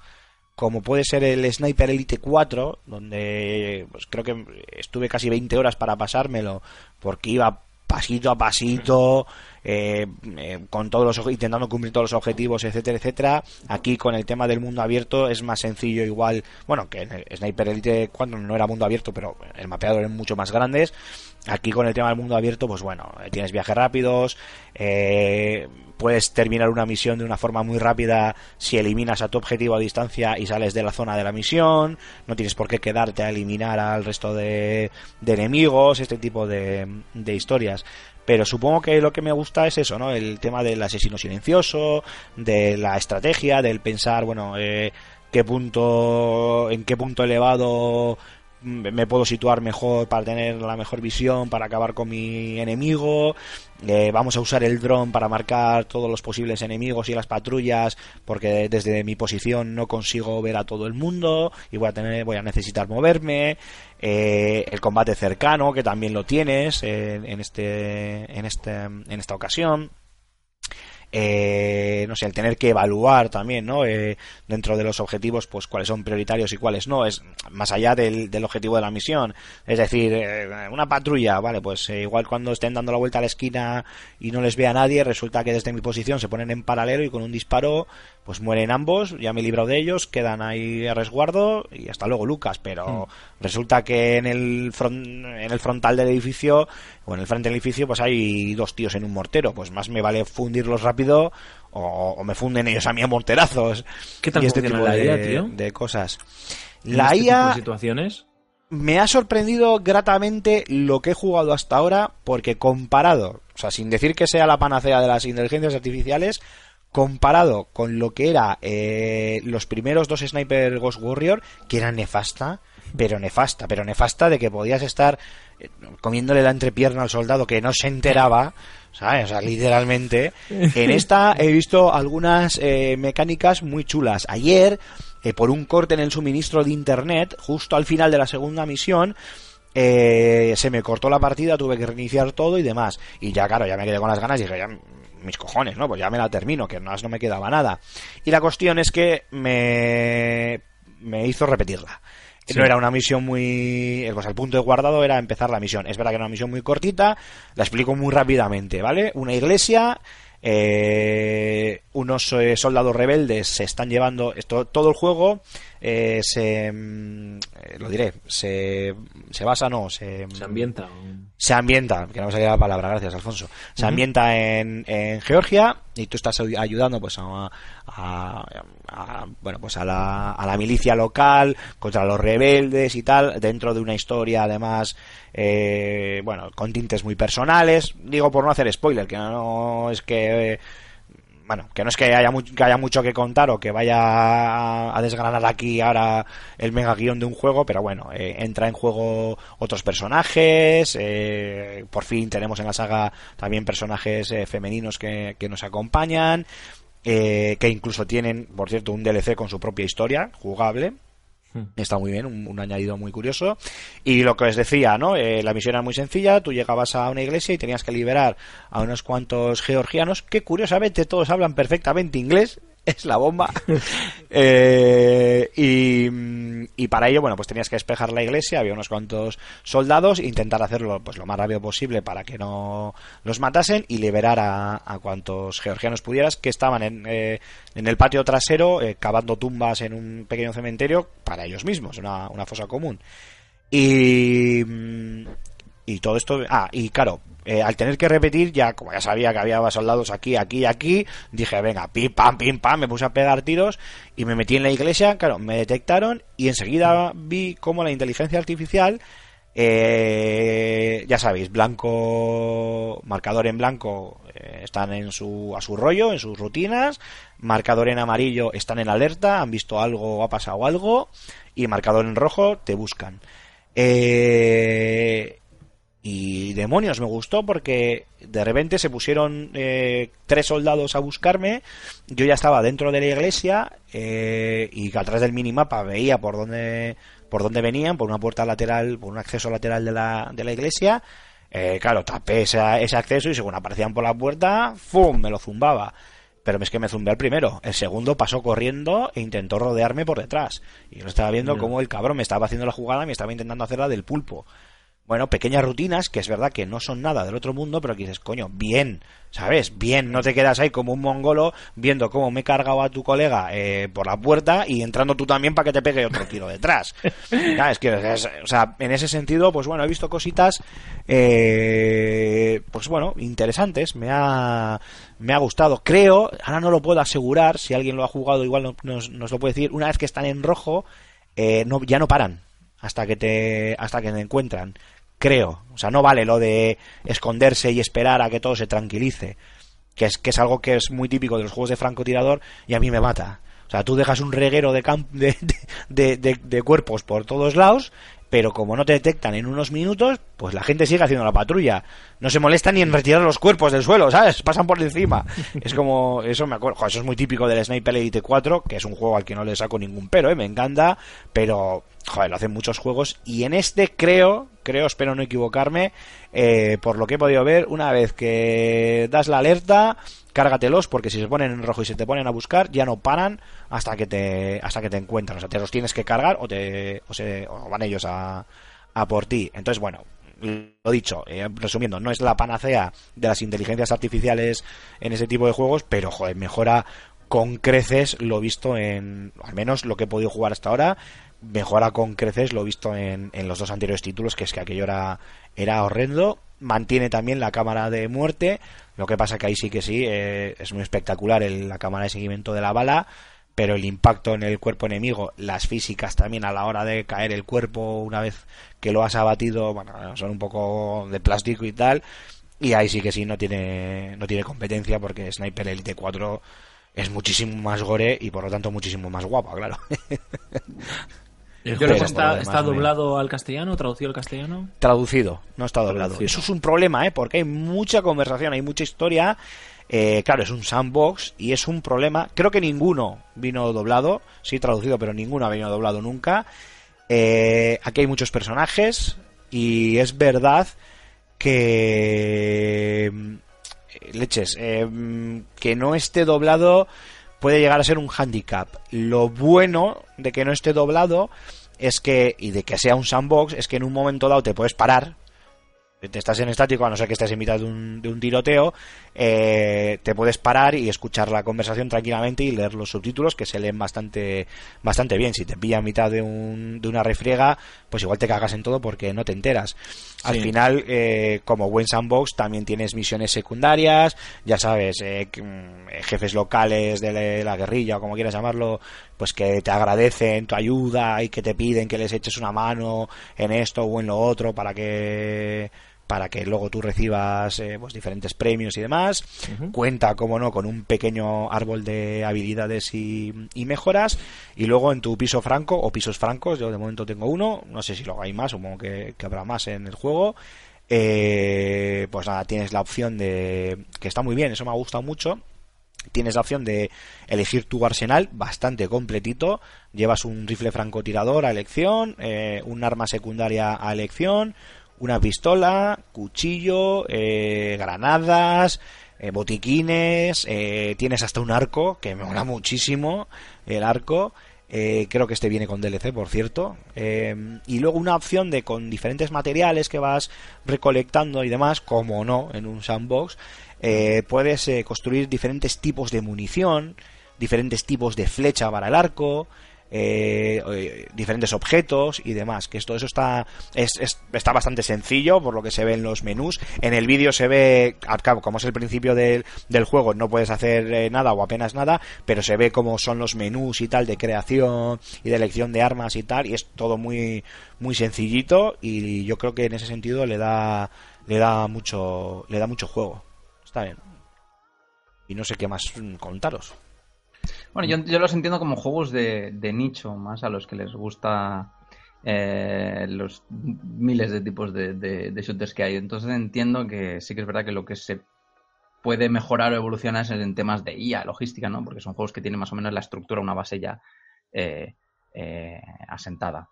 como puede ser el Sniper Elite 4, donde pues, creo que estuve casi 20 horas para pasármelo, porque iba pasito a pasito, eh, eh, con todos los, intentando cumplir todos los objetivos, etcétera, etcétera. Aquí con el tema del mundo abierto es más sencillo igual, bueno, que en Sniper Elite 4 no era mundo abierto, pero el mapeado era mucho más grandes. Aquí con el tema del mundo abierto, pues bueno, eh, tienes viajes rápidos, puedes terminar una misión de una forma muy rápida si eliminas a tu objetivo a distancia y sales de la zona de la misión, no tienes por qué quedarte a eliminar al resto de, enemigos, este tipo de historias. Pero supongo que lo que me gusta es eso, ¿no? El tema del asesino silencioso, de la estrategia, del pensar, bueno, eh, qué punto, en qué punto elevado mm, me puedo situar mejor para tener la mejor visión, para acabar con mi enemigo. Eh, vamos a usar el dron para marcar todos los posibles enemigos y las patrullas, porque desde mi posición no consigo ver a todo el mundo y voy a tener, voy a necesitar moverme. Eh, el combate cercano, que también lo tienes en, en este, en este, en esta ocasión eh, no sé, el tener que evaluar también, ¿no? Eh, dentro de los objetivos, pues cuáles son prioritarios y cuáles no, es más allá del, del objetivo de la misión. Es decir, eh, una patrulla, vale, pues eh, igual cuando estén dando la vuelta a la esquina y no les vea nadie, resulta que desde mi posición se ponen en paralelo y con un disparo, pues mueren ambos, ya me he librado de ellos, quedan ahí a resguardo y hasta luego Lucas, pero resulta que en el, fron- en el frontal del edificio o en el frente del edificio pues hay dos tíos en un mortero, pues más me vale fundirlos rápido o, o me funden ellos a mí a morterazos. ¿Qué tal y este tipo la de, IA, tío? de cosas. La este tipo IA de situaciones. me ha sorprendido gratamente lo que he jugado hasta ahora, porque comparado, o sea, sin decir que sea la panacea de las inteligencias artificiales, comparado con lo que era eh, los primeros dos Sniper Ghost Warrior, que era nefasta, pero nefasta, pero nefasta de que podías estar eh, comiéndole la entrepierna al soldado que no se enteraba, ¿sabes? O sea, literalmente. En esta he visto algunas eh, mecánicas muy chulas. Ayer, eh, por un corte en el suministro de internet, justo al final de la segunda misión, eh, se me cortó la partida, tuve que reiniciar todo y demás. Y ya, claro, ya me quedé con las ganas y dije, ya, mis cojones, ¿no? Pues ya me la termino, que más no me quedaba nada. Y la cuestión es que me, me hizo repetirla. Sí. No era una misión muy... Pues el punto de guardado era empezar la misión. Es verdad que era una misión muy cortita, la explico muy rápidamente, ¿vale? Una iglesia, eh, unos eh, soldados rebeldes se están llevando... Esto, todo el juego eh, se... mm, eh, lo diré, se, se basa, no, se... Se ambienta. se ambienta, que no me salía la palabra, gracias Alfonso, se ambienta en, en Georgia y tú estás ay- ayudando pues a, a- a- bueno pues a la, a la milicia local contra los rebeldes y tal dentro de una historia además eh, bueno con tintes muy personales. Digo por no hacer spoiler que no es que bueno, que no es que haya, mu- que haya mucho que contar o que vaya a, a desgranar aquí ahora el mega guion de un juego, pero bueno, eh, entra en juego otros personajes, eh, por fin tenemos en la saga también personajes eh, femeninos que, que nos acompañan, eh, que incluso tienen, por cierto, un DLC con su propia historia jugable. Está muy bien, un, un añadido muy curioso. Y lo que os decía, ¿no? Eh, la misión era muy sencilla, tú llegabas a una iglesia y tenías que liberar a unos cuantos georgianos que curiosamente todos hablan perfectamente inglés. Es la bomba. Eh, y, y para ello, bueno, pues tenías que despejar la iglesia, había unos cuantos soldados, intentar hacerlo pues lo más rápido posible para que no los matasen y liberar a, a cuantos georgianos pudieras que estaban en, eh, en el patio trasero eh, cavando tumbas en un pequeño cementerio para ellos mismos, una, una fosa común. Y, y todo esto, ah, y claro, eh, al tener que repetir, ya como ya sabía que había soldados aquí, aquí y aquí, dije, venga, pim, pam, pim, pam, me puse a pegar tiros y me metí en la iglesia, claro, me detectaron y enseguida vi cómo la inteligencia artificial, eh, ya sabéis, blanco, marcador en blanco, eh, están en su, a su rollo, en sus rutinas, marcador en amarillo, están en alerta, han visto algo, ha pasado algo, y marcador en rojo, te buscan. Eh, y demonios, me gustó porque de repente se pusieron eh, tres soldados a buscarme. Yo ya estaba dentro de la iglesia eh, y a través del minimapa veía por dónde, por dónde venían, por una puerta lateral, por un acceso lateral de la, de la iglesia. Eh, claro, tapé ese, ese acceso y según aparecían por la puerta, ¡fum! me lo zumbaba. Pero es que me zumbé al primero. El segundo pasó corriendo e intentó rodearme por detrás. Y yo estaba viendo Ya. como el cabrón me estaba haciendo la jugada y me estaba intentando hacer la del pulpo. Bueno, pequeñas rutinas que es verdad que no son nada del otro mundo, pero que dices, coño, bien, ¿sabes? Bien, no te quedas ahí como un mongolo viendo cómo me he cargado a tu colega eh, por la puerta y entrando tú también para que te pegue otro tiro detrás. Que, es- o sea, en ese sentido, pues bueno, he visto cositas, eh, pues bueno, interesantes, me ha, me ha gustado. Creo, ahora no lo puedo asegurar, si alguien lo ha jugado igual no- nos, nos lo puede decir, una vez que están en rojo, eh, no, ya no paran hasta que te, hasta que te encuentran. Creo, o sea, no vale lo de esconderse y esperar a que todo se tranquilice, que es, que es algo que es muy típico de los juegos de francotirador y a mí me mata. O sea, tú dejas un reguero de, de, de, cuerpos por todos lados, pero como no te detectan en unos minutos, pues la gente sigue haciendo la patrulla. No se molesta ni en retirar los cuerpos del suelo, ¿sabes? Pasan por encima. Es como, eso me acuerdo, jo, eso es muy típico del Sniper Elite 4, que es un juego al que no le saco ningún pero, ¿eh? Me encanta, pero, joder, lo hacen muchos juegos. Y en este creo, creo, espero no equivocarme, eh, por lo que he podido ver, una vez que das la alerta, cárgatelos, porque si se ponen en rojo y se te ponen a buscar, ya no paran hasta que te, hasta que te encuentran. O sea, te los tienes que cargar o te, o se, o van ellos a, a por ti. Entonces, bueno, lo dicho, eh, resumiendo, no es la panacea de las inteligencias artificiales en ese tipo de juegos, pero joder, mejora con creces lo visto en, al menos lo que he podido jugar hasta ahora, mejora con creces lo visto en, en los dos anteriores títulos, que es que aquello era, era horrendo. Mantiene también la cámara de muerte, lo que pasa que ahí sí que sí, eh, es muy espectacular el- la cámara de seguimiento de la bala, pero el impacto en el cuerpo enemigo, las físicas también a la hora de caer el cuerpo una vez que lo has abatido, bueno, son un poco de plástico y tal, y ahí sí que sí no tiene no tiene competencia porque Sniper Elite 4 es muchísimo más gore y por lo tanto muchísimo más guapa, claro. ¿El Yo juego lo sé, está, demás, doblado al castellano, traducido al castellano? traducido, no está doblado. Traducido. Eso es un problema, ¿eh? Porque hay mucha conversación, hay mucha historia. Eh, claro, es un sandbox y es un problema. Creo que ninguno vino doblado, sí traducido, pero ninguno ha venido doblado nunca. Eh, aquí hay muchos personajes. y es verdad que mm, leches eh, mm, que no esté doblado puede llegar a ser un handicap. Lo bueno de que no esté doblado es que y de que sea un sandbox es que en un momento dado te puedes parar te estás en estático, a no ser que estés en mitad de un, de un tiroteo, eh, te puedes parar y escuchar la conversación tranquilamente y leer los subtítulos que se leen bastante, bastante bien. Si te pilla en mitad de, un, de una refriega, pues igual te cagas en todo porque no te enteras. Al final, eh, como buen sandbox, también tienes misiones secundarias, ya sabes, eh, mm, jefes locales de la- la guerrilla o como quieras llamarlo, pues que te agradecen tu ayuda y que te piden que les eches una mano en esto o en lo otro para que para que luego tú recibas eh, pues diferentes premios y demás. Cuenta, como no, con un pequeño árbol de habilidades y, y mejoras. Y luego en tu piso franco o pisos francos, yo de momento tengo uno, no sé si luego hay más, supongo que, que habrá más en el juego. Eh, pues nada, tienes la opción de. que está muy bien, eso me ha gustado mucho tienes la opción de elegir tu arsenal bastante completito. Llevas un rifle francotirador a elección, eh, un arma secundaria a elección, una pistola, cuchillo, eh, granadas, eh, botiquines, eh, tienes hasta un arco, que me mola muchísimo el arco. Eh, creo que este viene con DLC, por cierto. Y luego una opción de con diferentes materiales que vas recolectando y demás, como no, en un sandbox, eh, puedes eh, construir diferentes tipos de munición, diferentes tipos de flecha para el arco, eh, eh, diferentes objetos y demás. Que esto eso está es, es- está bastante sencillo por lo que se ve en los menús. En el vídeo se ve, al cabo, como es el principio del, del juego, no puedes hacer eh, nada o apenas nada, pero se ve cómo son los menús y tal de creación y de elección de armas y tal, y es todo muy muy sencillito y yo creo que en ese sentido le da le da mucho le da mucho juego. Está bien. Y no sé qué más contaros. Bueno, yo, yo los entiendo como juegos de, de nicho, más a los que les gusta eh, los miles de tipos de, de- de shooters que hay. Entonces entiendo que sí que es verdad que lo que se puede mejorar o evolucionar es en temas de IA, logística, ¿no? Porque son juegos que tienen más o menos la estructura, una base ya eh, eh, asentada.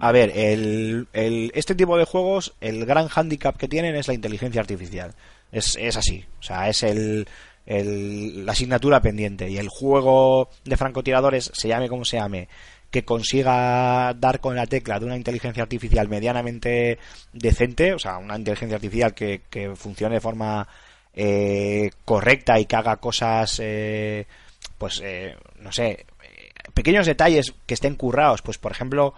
A ver, el, el- este tipo de juegos, el gran hándicap que tienen es la inteligencia artificial. Es, es así. O sea, es el, el- la asignatura pendiente. Y el juego de francotiradores, se llame como se llame, que consiga dar con la tecla de una inteligencia artificial medianamente decente, o sea, una inteligencia artificial que, que funcione de forma eh, correcta y que haga cosas, eh, pues, eh, no sé, eh, pequeños detalles que estén currados, pues, por ejemplo,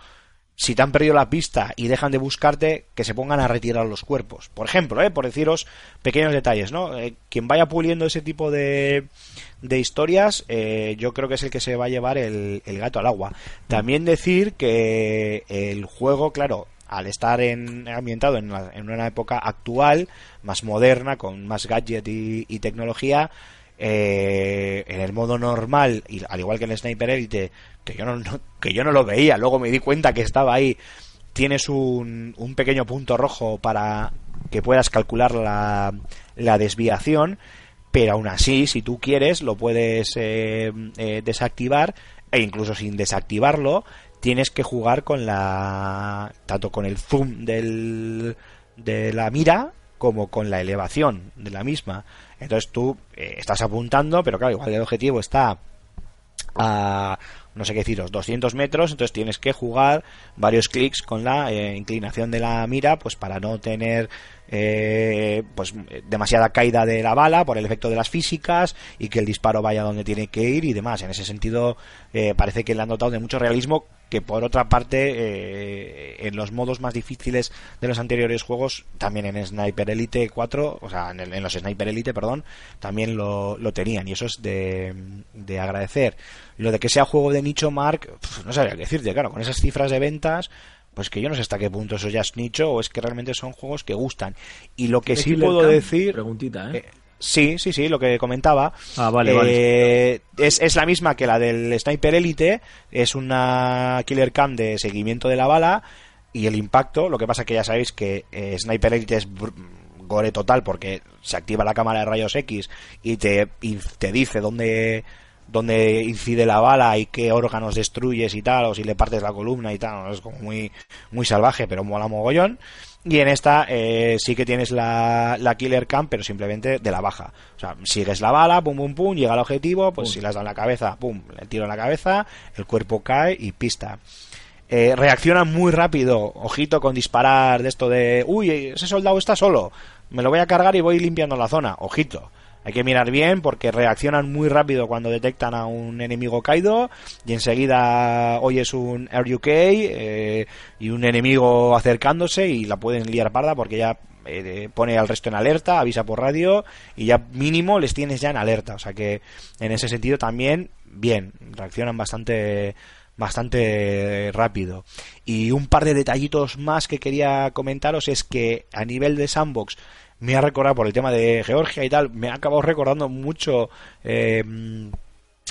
si te han perdido la pista y dejan de buscarte, que se pongan a retirar los cuerpos. Por ejemplo, ¿eh? por deciros pequeños detalles, ¿no? Eh, quien vaya puliendo ese tipo de, de historias, eh, yo creo que es el que se va a llevar el, el gato al agua. También decir que el juego, claro, al estar en, ambientado en, la- en una época actual, más moderna, con más gadget y, y tecnología, eh, en el modo normal, y al igual que en el Sniper Elite, que yo no, no- que yo no lo veía, luego me di cuenta que estaba ahí, tienes un, un pequeño punto rojo para que puedas calcular la, la desviación, pero aún así, si tú quieres, lo puedes eh, eh, desactivar e incluso sin desactivarlo, tienes que jugar con la tanto con el zoom del, de la mira como con la elevación de la misma. Entonces tú eh, estás apuntando, pero claro, igual el objetivo está a no sé qué deciros 200 metros entonces tienes que jugar varios clics con la eh, inclinación de la mira pues para no tener eh, pues demasiada caída de la bala por el efecto de las físicas y que el disparo vaya donde tiene que ir y demás en ese sentido eh, parece que le han dotado de mucho realismo que por otra parte eh, en los modos más difíciles de los anteriores juegos también en Sniper Elite 4 o sea en, el- en los Sniper Elite perdón también lo, lo tenían. Y eso es de, de agradecer. Lo de que sea juego de nicho Mark pf, no sabría qué decirte claro con esas cifras de ventas pues que yo no sé hasta qué punto eso ya es nicho o es que realmente son juegos que gustan. Y lo que ¿Tiene sí puedo decir Preguntita, ¿eh? eh, sí, sí, sí, lo que comentaba. Ah, vale, Eh, Es, es la misma que la del Sniper Elite. Es una Killer Cam de seguimiento de la bala y el impacto. Lo que pasa que ya sabéis que eh, Sniper Elite es gore total porque se activa la cámara de rayos X y te, y te dice dónde dónde incide la bala y qué órganos destruyes y tal, o si le partes la columna y tal, es como muy, muy salvaje, pero mola mogollón. Y en esta eh, sí que tienes la, la killer cam, pero simplemente de la baja. O sea, sigues la bala, pum, pum, pum, llega al objetivo, pues si le has dado en la cabeza, pum, le tiro en la cabeza, el cuerpo cae y pista. Eh, reaccionan muy rápido, ojito con disparar de esto de, uy, ese soldado está solo, me lo voy a cargar y voy limpiando la zona, ojito. Hay que mirar bien porque reaccionan muy rápido cuando detectan a un enemigo caído y enseguida oyes un RUK eh, y un enemigo acercándose y la pueden liar parda porque ya eh, pone al resto en alerta, avisa por radio y ya mínimo les tienes ya en alerta. O sea que en ese sentido también, bien, reaccionan bastante bastante rápido. Y un par de detallitos más que quería comentaros es que a nivel de sandbox me ha recordado por el tema de Georgia y tal, me ha acabado recordando mucho eh,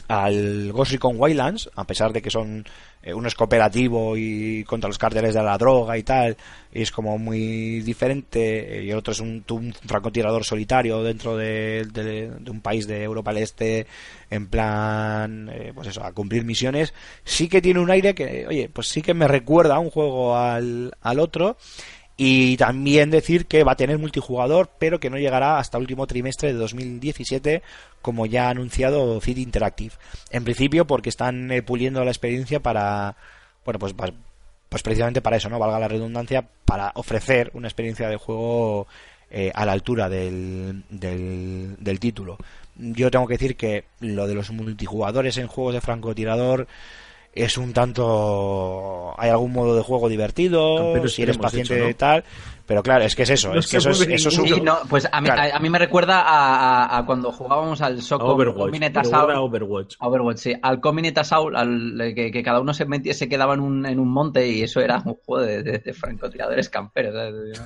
al Ghost Recon Wildlands, a pesar de que son eh, uno es cooperativo y contra los cárteles de la droga y tal, y es como muy diferente, y el otro es un, un francotirador solitario dentro de, un país de Europa del Este, en plan, eh, pues eso, a cumplir misiones, sí que tiene un aire que, oye, pues sí que me recuerda un juego al, al otro, y también decir que va a tener multijugador, pero que no llegará hasta el último trimestre de 2017, como ya ha anunciado City Interactive. En principio, porque están eh, puliendo la experiencia para, bueno, pues, pues precisamente para eso, ¿no? Valga la redundancia, para ofrecer una experiencia de juego eh, a la altura del, del, del título. Yo tengo que decir que lo de los multijugadores en juegos de francotirador es un tanto hay algún modo de juego divertido Camperos si eres paciente hecho, ¿no? y tal pero claro es que es eso No es que eso es, eso es un- Sí, no, pues a mí, Claro. a, a mí me recuerda a, a- a cuando jugábamos al Soccer Overwatch. Overwatch. Overwatch, sí. Al Assault, al, que, que cada uno se metía, se quedaba en un, en un monte y eso era un juego de, de- de francotiradores camperos. ¿sabes?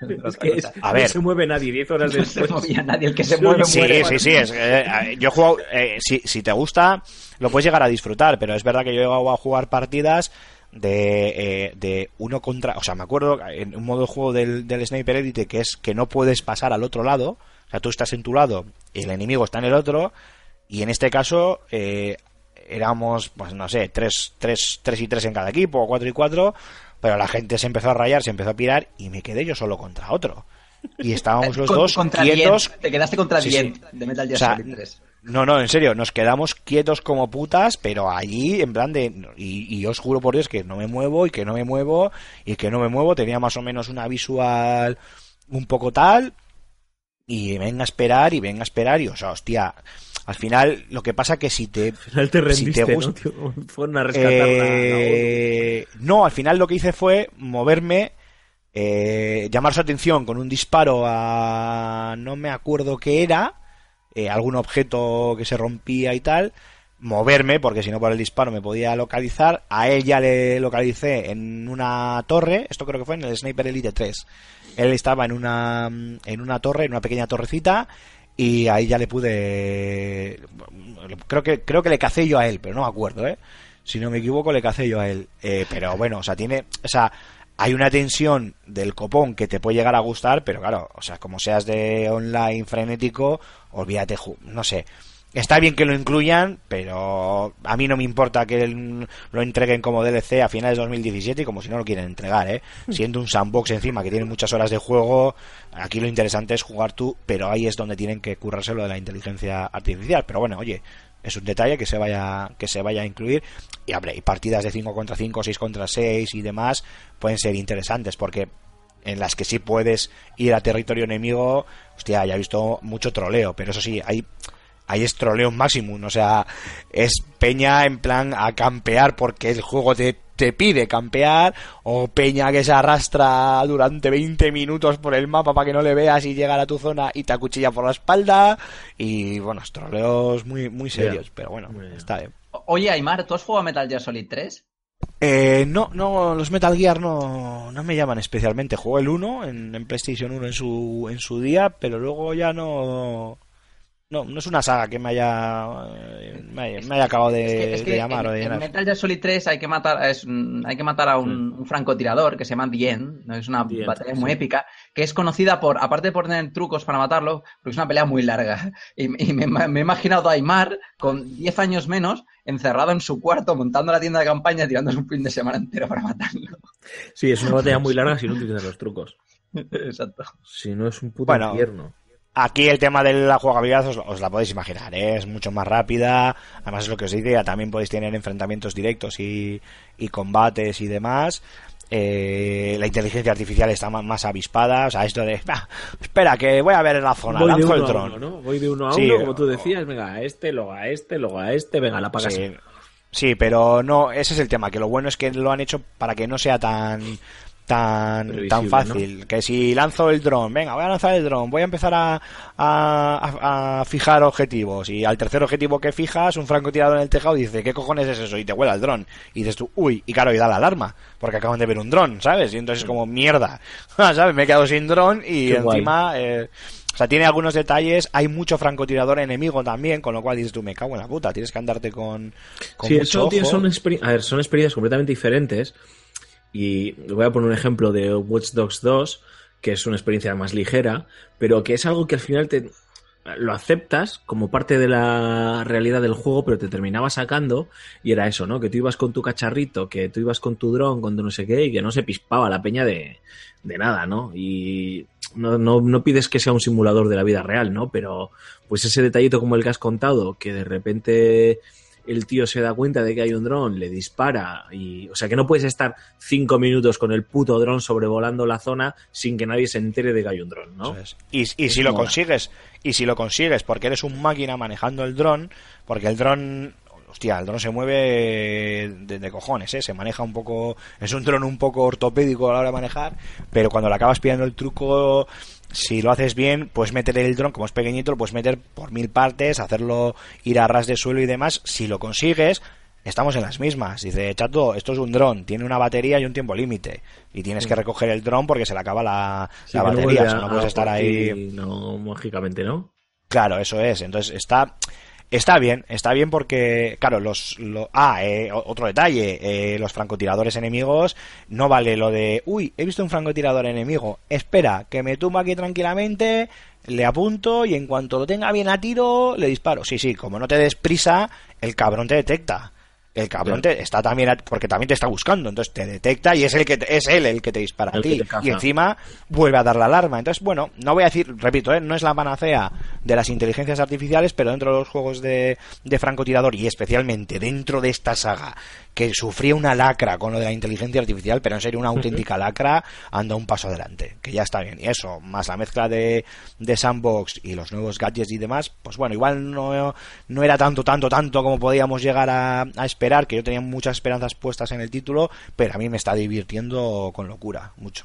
Es que es- A ver. no se mueve nadie 10 horas No se después. movía nadie, el que se mueve Sí, muere. sí, sí, es, eh, yo he jugado, eh, si, si te gusta, lo puedes llegar a disfrutar, pero es verdad que yo he llegado a jugar partidas de, eh, de uno contra, o sea, me acuerdo en un modo de juego del, del Sniper Elite que es que no puedes pasar al otro lado, o sea, tú estás en tu lado y el enemigo está en el otro, y en este caso eh, éramos, pues no sé, tres, tres, tres y tres en cada equipo, o cuatro y cuatro, pero la gente se empezó a rayar, se empezó a pirar y me quedé yo solo contra otro. Y estábamos los Con- dos contra quietos. Te quedaste contra Sí, Dient sí. de Metal Gear O sea, Solid 3. No, no, en serio, nos quedamos quietos como putas, pero allí en plan de... Y, y os juro por Dios que no me muevo y que no me muevo y que no me muevo. Tenía más o menos una visual un poco tal y venga a esperar y venga a esperar y, o sea, hostia, al final lo que pasa que si te... Al final te si rendiste, te ¿no, gusta- tío? Fueron a rescatar la- la Eh, no, al final lo que hice fue moverme, eh, llamar su atención con un disparo a no me acuerdo qué era, eh, algún objeto que se rompía y tal, moverme, porque si no por el disparo me podía localizar, a él ya le localicé en una torre, esto creo que fue en el Sniper Elite 3, él estaba en una, en una torre, en una pequeña torrecita, y ahí ya le pude creo que creo que le cacé yo a él pero no me acuerdo eh si no me equivoco le cacé yo a él. Eh, pero bueno o sea tiene o sea hay una tensión del copón que te puede llegar a gustar pero claro o sea como seas de online frenético olvídate no sé Está bien que lo incluyan, pero a mí no me importa que lo entreguen como DLC a finales de 2017 y como si no lo quieren entregar, ¿eh? Siendo un sandbox encima que tiene muchas horas de juego, aquí lo interesante es jugar tú, pero ahí es donde tienen que currarse lo de la inteligencia artificial. Pero bueno, oye, es un detalle que se vaya que se vaya a incluir y hombre, y partidas de 5 contra 5, 6 contra 6 y demás pueden ser interesantes porque en las que sí puedes ir a territorio enemigo, hostia, ya he visto mucho troleo, pero eso sí, hay ahí es troleo máximo, o sea, es peña en plan a campear porque el juego te, te pide campear, o peña que se arrastra durante 20 minutos por el mapa para que no le veas y llegar a tu zona y te acuchilla por la espalda, y bueno, es troleos muy, muy serios, pero bueno, está bien. Oye, Aymar, ¿tú has jugado a Metal Gear Solid 3? Eh, no, no, los Metal Gear no, no me llaman especialmente. Jugué el 1 en, en PlayStation 1 en su, en su día, pero luego ya no, no, no es una saga que me haya, eh, me haya, me haya acabado de, Es que- es que de llamar en, o de en. Metal Gear Solid 3 hay que matar, es, mm, hay que matar a un, un francotirador que se llama End, ¿no? es una batalla muy sí. épica, que es conocida por, aparte de poner trucos para matarlo, porque es una pelea muy larga. Y, y me, me he imaginado a Aymar con 10 años menos, encerrado en su cuarto, montando la tienda de campaña, tirándose un fin de semana entero para matarlo. Sí, es una batalla muy larga si no utilizas los trucos. Exacto. Si no es un puto Bueno, infierno. Aquí el tema de la jugabilidad os, os la podéis imaginar, ¿eh? es mucho más rápida, además es lo que os dice, también podéis tener enfrentamientos directos y, y combates y demás. Eh, la inteligencia artificial está más, más avispada, o sea, esto de, "Ah, espera, que voy a ver en la zona, Voy de uno el a uno, ¿no? Voy de uno a Sí, uno, como tú decías. Venga, a este, luego a este, luego a este. Venga, la pagas. Sí, sí, pero no, ese es el tema, que lo bueno es que lo han hecho para que no sea tan tan, tan fácil. Que si lanzo el dron, venga, voy a lanzar el dron, voy a empezar a, a, a- a fijar objetivos. Y al tercer objetivo que fijas, un francotirador en el tejado dice, ¿qué cojones es eso? Y te vuela el dron. Y dices tú, uy, y claro, y da la alarma, porque acaban de ver un dron, ¿sabes? Y entonces es como, mierda, ¿sabes? Me he quedado sin dron y Qué encima... eh, o sea, tiene algunos detalles, hay mucho francotirador enemigo también, con lo cual dices tú, me cago en la puta, tienes que andarte con, con Sí, mucho eso tiene- ojo. son, a ver, son experiencias completamente diferentes. Y voy a poner un ejemplo de Watch Dogs 2, que es una experiencia más ligera, pero que es algo que al final te lo aceptas como parte de la realidad del juego, pero te terminaba sacando y era eso, ¿no? Que tú ibas con tu cacharrito, que tú ibas con tu dron, con tu no sé qué, y que no se pispaba la peña de, de nada, ¿no? Y no, no, no pides que sea un simulador de la vida real, ¿no? Pero pues ese detallito como el que has contado, que de repente el tío se da cuenta de que hay un dron, le dispara y, o sea, que no puedes estar cinco minutos con el puto dron sobrevolando la zona sin que nadie se entere de que hay un dron, ¿no? Es. Y, y Es si lo consigues, y si lo consigues porque eres un máquina manejando el dron, porque el dron, hostia, el dron se mueve de, de cojones, ¿eh? se maneja un poco, es un dron un poco ortopédico a la hora de manejar, pero cuando le acabas pillando el truco, si lo haces bien, puedes meter el dron, como es pequeñito, lo puedes meter por mil partes, hacerlo ir a ras de suelo y demás, si lo consigues, Estamos en las mismas. Dice, chato, esto es un dron, tiene una batería y un tiempo límite. Y tienes que recoger el dron porque se le acaba la, Sí, la no batería. vuelve o sea, no puedes estar ahí. No, mágicamente, ¿no? Claro, eso es. Entonces está está bien, está bien porque claro, los lo- ah, eh, otro detalle, eh, los francotiradores enemigos no vale lo de, uy, he visto un francotirador enemigo, espera, que me tumba aquí tranquilamente, le apunto y en cuanto lo tenga bien a tiro le disparo. Sí, sí, como no te des prisa, el cabrón te detecta. El cabrón te está también a- porque también te está buscando, entonces te detecta y es el que te- es él el que te dispara a El ti y encima vuelve a dar la alarma. Entonces, bueno, no voy a decir, repito, ¿eh? no es la panacea de las inteligencias artificiales, pero dentro de los juegos de, de francotirador y especialmente dentro de esta saga que sufría una lacra con lo de la inteligencia artificial, pero en serio una auténtica lacra, anda un paso adelante, que ya está bien. Y eso, más la mezcla de, de sandbox y los nuevos gadgets y demás, pues bueno, igual no, no era tanto, tanto, tanto como podíamos llegar a, a esperar, que yo tenía muchas esperanzas puestas en el título, pero a mí me está divirtiendo con locura, mucho.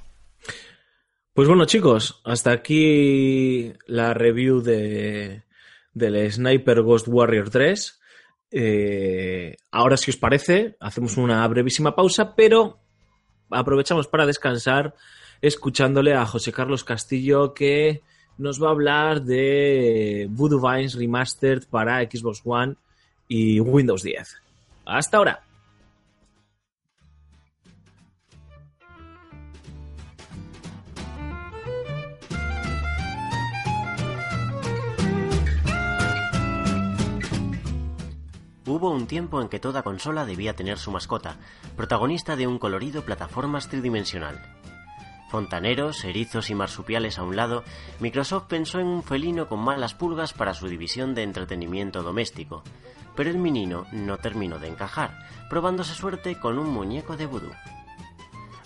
Pues bueno, chicos, hasta aquí la review de del Sniper Ghost Warrior 3. Eh, ahora, si os parece, hacemos una brevísima pausa, pero aprovechamos para descansar escuchándole a José Carlos Castillo que nos va a hablar de Voodoo Vines Remastered para Xbox One y Windows 10. Hasta ahora. Hubo un tiempo en que toda consola debía tener su mascota, protagonista de un colorido plataformas tridimensional. Fontaneros, erizos y marsupiales a un lado, Microsoft pensó en un felino con malas pulgas para su división de entretenimiento doméstico, pero el menino no terminó de encajar, probándose suerte con un muñeco de vudú.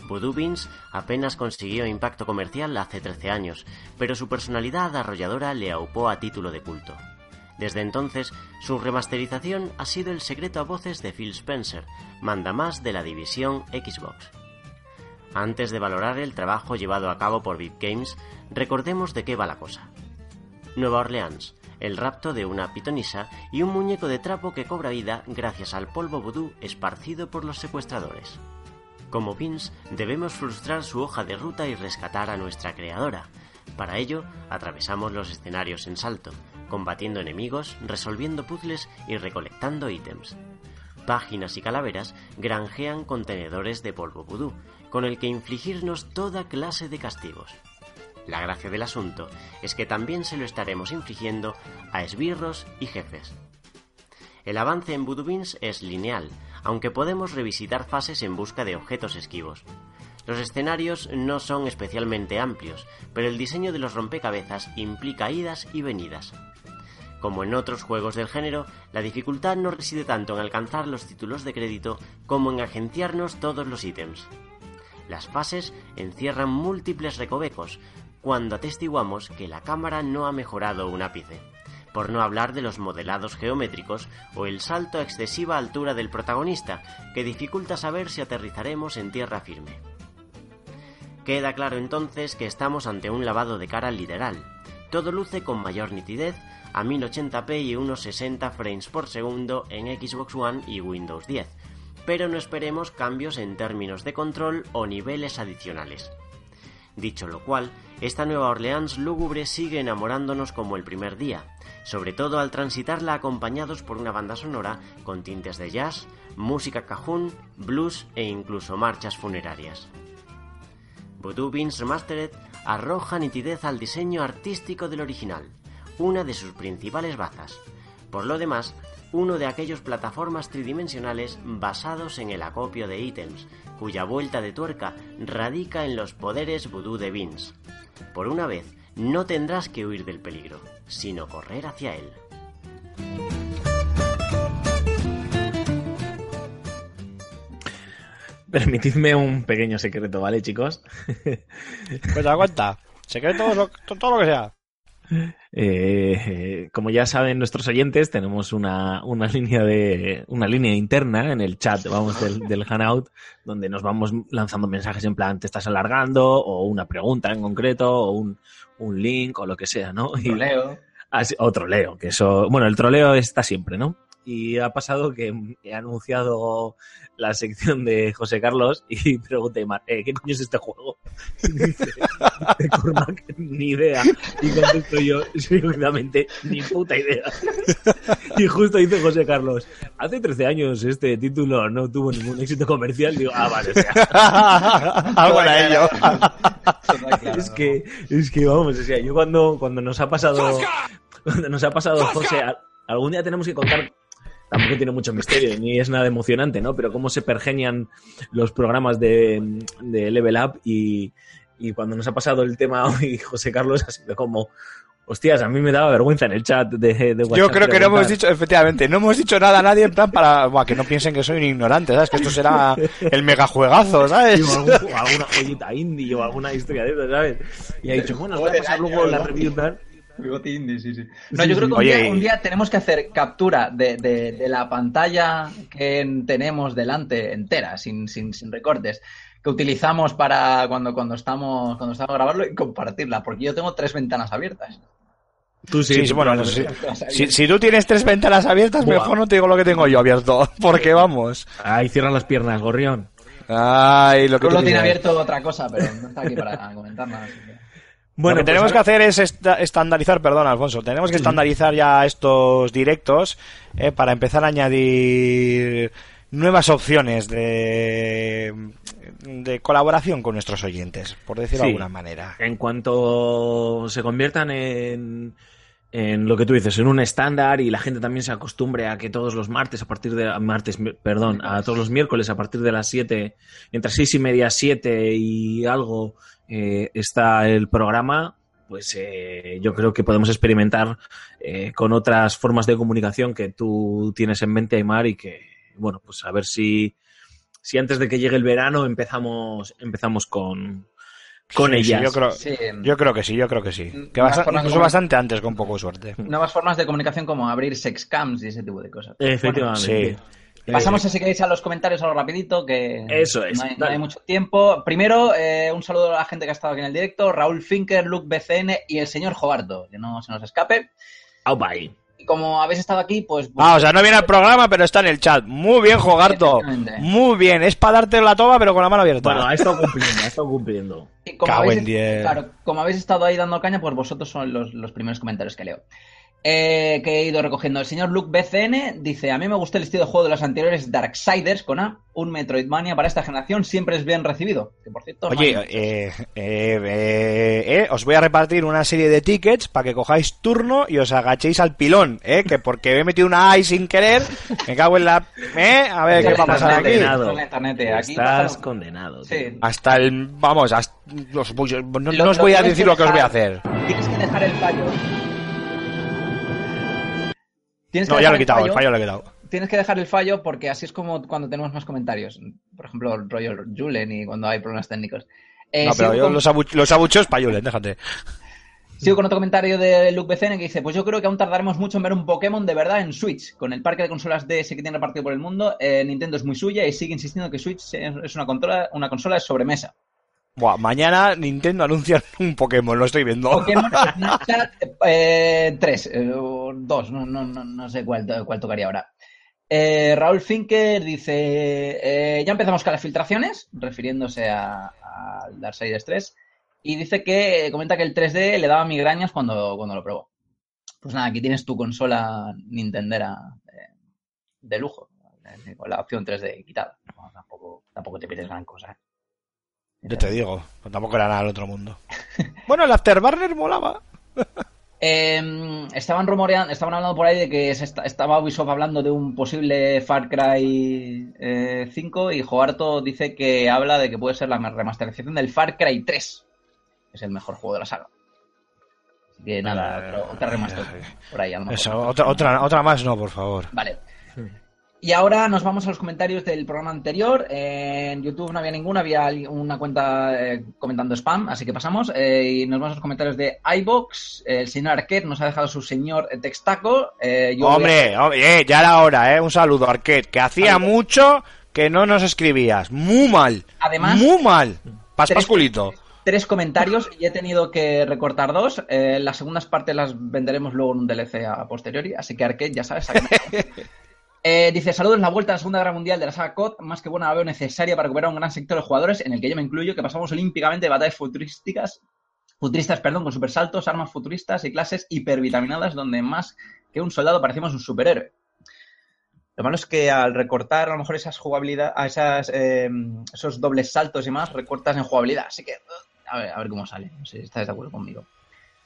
Voodoo Beans apenas consiguió impacto comercial hace 13 años, pero su personalidad arrolladora le aupó a título de culto. Desde entonces, su remasterización ha sido el secreto a voces de Phil Spencer, mandamás de la división Xbox. Antes de valorar el trabajo llevado a cabo por Big Games, recordemos de qué va la cosa. Nueva Orleans, el rapto de una pitonisa y un muñeco de trapo que cobra vida gracias al polvo vudú esparcido por los secuestradores. Como Vince, debemos frustrar su hoja de ruta y rescatar a nuestra creadora. Para ello, atravesamos los escenarios en salto, combatiendo enemigos, resolviendo puzzles y recolectando ítems. Páginas y calaveras granjean contenedores de polvo vudú, con el que infligirnos toda clase de castigos. La gracia del asunto es que también se lo estaremos infligiendo a esbirros y jefes. El avance en Voodoo Beans es lineal, aunque podemos revisitar fases en busca de objetos esquivos. Los escenarios no son especialmente amplios, pero el diseño de los rompecabezas implica idas y venidas. Como en otros juegos del género, la dificultad no reside tanto en alcanzar los títulos de crédito como en agenciarnos todos los ítems. Las fases encierran múltiples recovecos, cuando atestiguamos que la cámara no ha mejorado un ápice, por no hablar de los modelados geométricos o el salto a excesiva altura del protagonista, que dificulta saber si aterrizaremos en tierra firme. Queda claro entonces que estamos ante un lavado de cara literal. Todo luce con mayor nitidez, a 1080p y unos 60 frames por segundo en Xbox One y Windows 10, pero no esperemos cambios en términos de control o niveles adicionales. Dicho lo cual, esta Nueva Orleans lúgubre sigue enamorándonos como el primer día, sobre todo al transitarla acompañados por una banda sonora con tintes de jazz, música cajún, blues e incluso marchas funerarias. Voodoo Beans Remastered arroja nitidez al diseño artístico del original, una de sus principales bazas. Por lo demás, uno de aquellos plataformas tridimensionales basados en el acopio de ítems, cuya vuelta de tuerca radica en los poderes vudú de Vince. Por una vez, no tendrás que huir del peligro, sino correr hacia él. Permitidme un pequeño secreto, ¿vale, chicos? Cuenta, cuenta. Secretos, lo- todo lo que sea. Eh, como ya saben nuestros oyentes, tenemos una, una línea de una línea interna en el chat, vamos, del, del Hanout, donde nos vamos lanzando mensajes en plan te estás alargando, o una pregunta en concreto, o un, un link, o lo que sea, ¿no? Y- Troleo. Así- o troleo, que eso, bueno, el troleo está siempre, ¿no? Y ha pasado que he anunciado la sección de José Carlos y pregunté, Mar, eh, ¿qué coño es este juego? Y dice, de Cormac, ni idea. Y contesto yo, seguidamente, ni puta idea. Y justo dice José Carlos, hace 13 años este título no tuvo ningún éxito comercial. Digo, ah, vale, o sea, Algo era ello. es que, es que vamos, o sea, yo cuando, cuando nos ha pasado, cuando nos ha pasado José, algún día tenemos que contar, tampoco tiene mucho misterio, ni es nada emocionante, ¿no? Pero cómo se pergenian los programas de, de Level Up y, y cuando nos ha pasado el tema hoy, José Carlos ha sido como, hostias, a mí me daba vergüenza en el chat de, de WhatsApp. Yo creo que no hemos dicho, efectivamente, no hemos dicho nada a nadie en plan para buah, que no piensen que soy un ignorante, ¿sabes? Que esto será el megajuegazo, ¿sabes? Sí, o, algún- o alguna joyita indie o alguna historia de eso, ¿sabes? Y ha dicho, bueno, os voy a pasar luego la review tal. Bigote indie, sí, sí. No, yo creo que un, Oye, día, y- un día tenemos que hacer captura de, de- de la pantalla que tenemos delante entera, sin, sin, sin recortes, que utilizamos para cuando, cuando estamos cuando estamos grabarlo y compartirla, porque yo tengo tres ventanas abiertas. Tú sí, Sí, sí, tú bueno. Si, si tú tienes tres ventanas abiertas, Buah. mejor no te digo lo que tengo yo abierto. Porque vamos. Ahí cierran las piernas, gorrión. Ay, lo que tú tiene digas. abierto otra cosa, pero no está aquí para comentar nada. así que- lo que pues tenemos que hacer es esta- estandarizar, perdón, Alfonso, tenemos que estandarizar ya estos directos eh, para empezar a añadir nuevas opciones de, de colaboración con nuestros oyentes, por decirlo de alguna manera. En cuanto se conviertan en, en lo que tú dices, en un estándar y la gente también se acostumbre a que todos los martes a partir de martes, perdón, a todos los miércoles a partir de las 7, entre seis y media, 7 y algo eh, está el programa, pues eh, yo creo que podemos experimentar eh, con otras formas de comunicación que tú tienes en mente, Aymar, y que, bueno, pues a ver si, si antes de que llegue el verano empezamos, empezamos con, con Sí, sí, ellas. yo, creo, Sí, yo creo que sí, yo creo que sí. Que formas incluso como- bastante antes, con poco suerte. nuevas formas de comunicación como abrir sexcams y ese tipo de cosas. Efectivamente. sí. Pasamos, si queréis, a los comentarios algo rapidito, que Eso es, no hay, no dale. hay mucho tiempo. Primero, eh, un saludo a la gente que ha estado aquí en el directo, Raúl Finker, Luke BCN y el señor Jobardo, que no se nos escape. Au, bye. Y como habéis estado aquí, pues... Ah, o sea, no viene al programa, pero está en el chat. Muy bien, Jogarto. Efectivamente. Muy bien. Es para darte la toma, pero con la mano abierta. Bueno, ha estado cumpliendo, ha estado cumpliendo. Y como Cago habéis, en diez. claro, como habéis estado ahí dando caña, pues vosotros son los, los primeros comentarios que leo. Eh, que he ido recogiendo. El señor Luke BCN dice: A mí me gustó el estilo de juego de los anteriores Darksiders con A. Un Metroidvania para esta generación siempre es bien recibido. Que por cierto, no Oye, eh, eh, eh, eh, os voy a repartir una serie de tickets para que cojáis turno y os agachéis al pilón, ¿eh? Que porque he metido una AI sin querer, me cago en la... ¿eh? A ver qué va a pasar aquí. condenado. En internet, aquí Estás pasa- condenado. Sí. Hasta el... Vamos, hasta, los- no, os voy a decir lo que os voy a hacer. Tienes que dejar el fallo. Tienes que No, ya dejar lo he quitado, el fallo lo he quitado. Tienes que dejar el fallo porque así es como cuando tenemos más comentarios. Por ejemplo, rollo Julen y cuando hay problemas técnicos. Eh, No, pero sigo yo con- los, abu- los abucheos pa' Julen, déjate. Sigo con otro comentario de Luke BCN que dice, pues yo creo que aún tardaremos mucho en ver un Pokémon de verdad en Switch. Con el parque de consolas DS que tiene repartido por el mundo, eh, Nintendo es muy suya y sigue insistiendo que Switch es una consola, una consola de sobremesa. Buah, mañana Nintendo anuncia un Pokémon, lo estoy viendo. Pokémon Snapchat eh, 3, eh, o 2, no, no, no, no sé cuál, cuál tocaría ahora. Eh, Raúl Finker dice, eh, ya empezamos con las filtraciones, refiriéndose a, a Darksiders 3, y dice que comenta que el 3D le daba migrañas cuando, cuando lo probó. Pues nada, aquí tienes tu consola Nintendera eh, de lujo, con la opción 3D quitada. No, tampoco, tampoco te pides gran cosa. Yo te digo, pues tampoco era nada del otro mundo. Bueno, el Afterburner molaba. Eh, estaban rumoreando, estaban hablando por ahí de que se esta- estaba Ubisoft hablando de un posible Far Cry eh, 5 y Joarto dice que habla de que puede ser la remasterización del Far Cry 3. que Es el mejor juego de la saga. Así que nada, Eh, otra, otra remaster por ahí a lo mejor. Eso, otra, otra, otra más no, por favor. Vale. Y ahora nos vamos a los comentarios del programa anterior. En YouTube no había ninguna, había una cuenta eh, comentando spam, así que pasamos. Eh, y nos vamos a los comentarios de iBox. El señor Arquette nos ha dejado su señor textaco. Eh, yo voy a- Hombre, hombre, eh, ya era hora, ¿eh? Un saludo, Arquette, que hacía mucho que no nos escribías. Muy mal. Además- Muy mal. Pas Tres- pasculito. tres comentarios y he tenido que recortar dos. Eh, las segundas partes las venderemos luego en un DLC a posteriori, así que Arcade, ya sabes. Eh, dice, saludos, la vuelta a la Segunda Guerra Mundial de la saga COD, más que buena la veo necesaria para recuperar un gran sector de jugadores, en el que yo me incluyo, que pasamos olímpicamente de batallas futurísticas, futuristas, perdón, con supersaltos, armas futuristas y clases hipervitaminadas, donde más que un soldado parecemos un superhéroe. Lo malo es que al recortar a lo mejor esas jugabilidad, a esas, eh, esos dobles saltos y más, recortas en jugabilidad. Así que, a ver, a ver cómo sale. No sé si estás de acuerdo conmigo.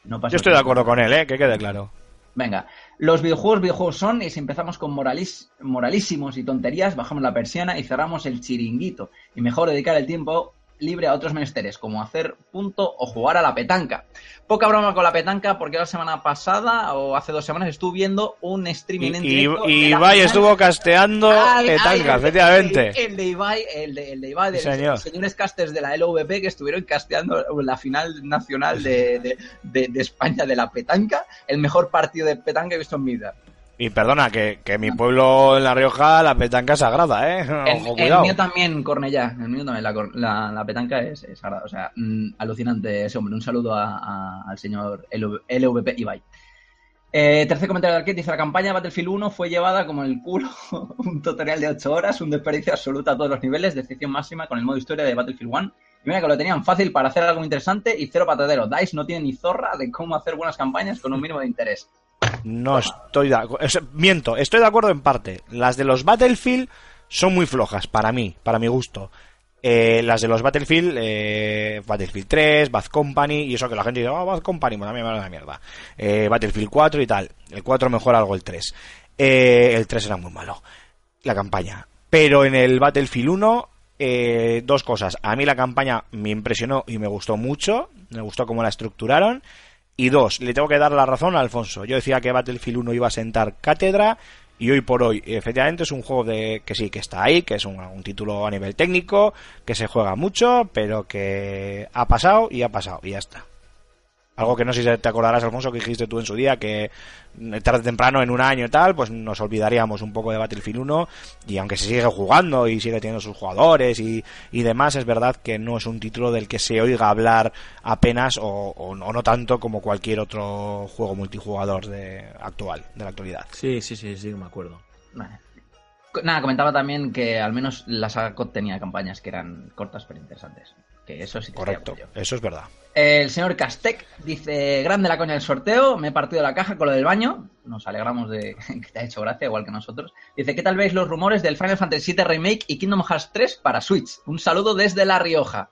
No pasa Yo estoy de acuerdo con él, ¿eh? Que quede claro. Venga, los videojuegos, videojuegos son, y si empezamos con moralísimos y tonterías, bajamos la persiana y cerramos el chiringuito. Y mejor dedicar el tiempo libre a otros menesteres, como hacer punto o jugar a la petanca. Poca broma con la petanca, porque la semana pasada, o hace dos semanas, estuve viendo un streaming en Y, directo. y Ibai estuvo casteando Ay, Petanca, efectivamente. El de Ibai, el de, el de Ibai, de Sí, los señor. señores casters de la LVP que estuvieron casteando la final nacional de, de- de- de España de la petanca, el mejor partido de petanca que he visto en mi vida. Y perdona, que, que mi pueblo en La Rioja, la petanca es sagrada, ¿eh? El, Ojo, el cuidado. mío también, Cornellá, el mío también, la, la- la petanca es, es sagrada. O sea, mm, alucinante ese hombre. Un saludo a- a- al señor LV LVP Ibai. Eh, tercer comentario de Arquette dice: La campaña de Battlefield 1 fue llevada como el culo, un tutorial de 8 horas, un desperdicio absoluto a todos los niveles, decepción máxima con el modo historia de Battlefield 1. Y mira que lo tenían fácil para hacer algo interesante y cero patadero. DICE no tiene ni zorra de cómo hacer buenas campañas con un mínimo de interés. No estoy de acuerdo. Miento, estoy de acuerdo en parte. Las de los Battlefield son muy flojas, para mí, para mi gusto. Eh, las de los Battlefield, eh, Battlefield 3, Bad Company, y eso que la gente dice, oh, Bad Company, pues a mí me mierda. Eh, Battlefield 4 y tal. El 4 mejora algo el 3. Eh, el 3 era muy malo. La campaña. Pero en el Battlefield 1, eh, dos cosas. A mí la campaña me impresionó y me gustó mucho. Me gustó cómo la estructuraron. Y dos, le tengo que dar la razón a Alfonso. Yo decía que Battlefield 1 iba a sentar cátedra y hoy por hoy, efectivamente, es un juego de que sí, que está ahí, que es un, un título a nivel técnico, que se juega mucho, pero que ha pasado y ha pasado y ya está. Algo que no sé si te acordarás, Alfonso, que dijiste tú en su día, que tarde o temprano, en un año y tal, pues nos olvidaríamos un poco de Battlefield 1 y aunque se sigue jugando y sigue teniendo sus jugadores y, y demás, es verdad que no es un título del que se oiga hablar apenas o, o no, o no tanto como cualquier otro juego multijugador de actual, de la actualidad. Sí, sí, sí, sí, me acuerdo. Vale. Nada, comentaba también que al menos la saga COD tenía campañas que eran cortas pero interesantes. Que eso sí Correcto, eso es verdad. El señor Castec dice, grande la coña del sorteo, me he partido la caja con lo del baño. Nos alegramos de que te ha hecho gracia, igual que nosotros. Dice, ¿qué tal veis los rumores del Final Fantasy VII Remake y Kingdom Hearts 3 para Switch? Un saludo desde La Rioja.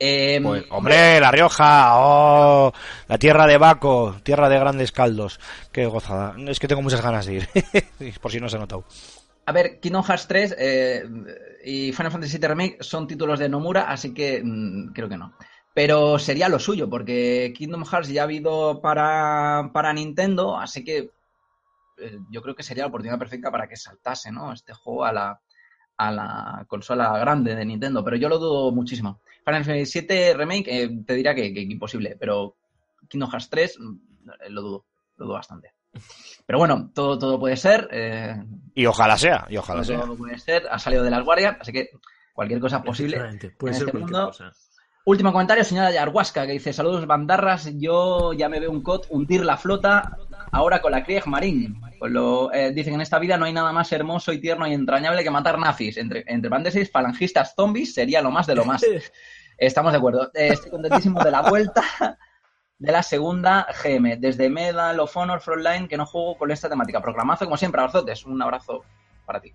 Eh, Pues, hombre, La Rioja, oh, la tierra de Baco, tierra de grandes caldos. Qué gozada. Es que tengo muchas ganas de ir, por si no se ha notado. A ver, Kingdom Hearts 3 eh, y Final Fantasy VII Remake son títulos de Nomura, así que mm, creo que no. Pero sería lo suyo, porque Kingdom Hearts ya ha habido para, para Nintendo, así que eh, yo creo que sería la oportunidad perfecta para que saltase ¿no? este juego a la, a la consola grande de Nintendo, pero yo lo dudo muchísimo. Final Fantasy VII Remake eh, te diría que, que imposible, pero Kingdom Hearts 3 mm, lo dudo, lo dudo bastante. Pero bueno, todo, todo puede ser. eh, Y ojalá sea, y ojalá sea. todo puede ser, ha salido de las guardias, así que cualquier cosa posible. Puede en ser este cualquier mundo. cosa. Último comentario, señora Yarhuasca, que dice, saludos bandarras, yo ya me veo un cot hundir la flota ahora con la Krieg Marín. Pues lo, eh, dicen que en esta vida no hay nada más hermoso y tierno y entrañable que matar nazis. Entre, entre paréntesis, falangistas zombies sería lo más de lo más. Estamos de acuerdo. Eh, estoy contentísimo de la vuelta de la segunda GM. Desde Medal of Honor Frontline, que no juego con esta temática. Programazo, como siempre, abrazotes. Un abrazo para ti.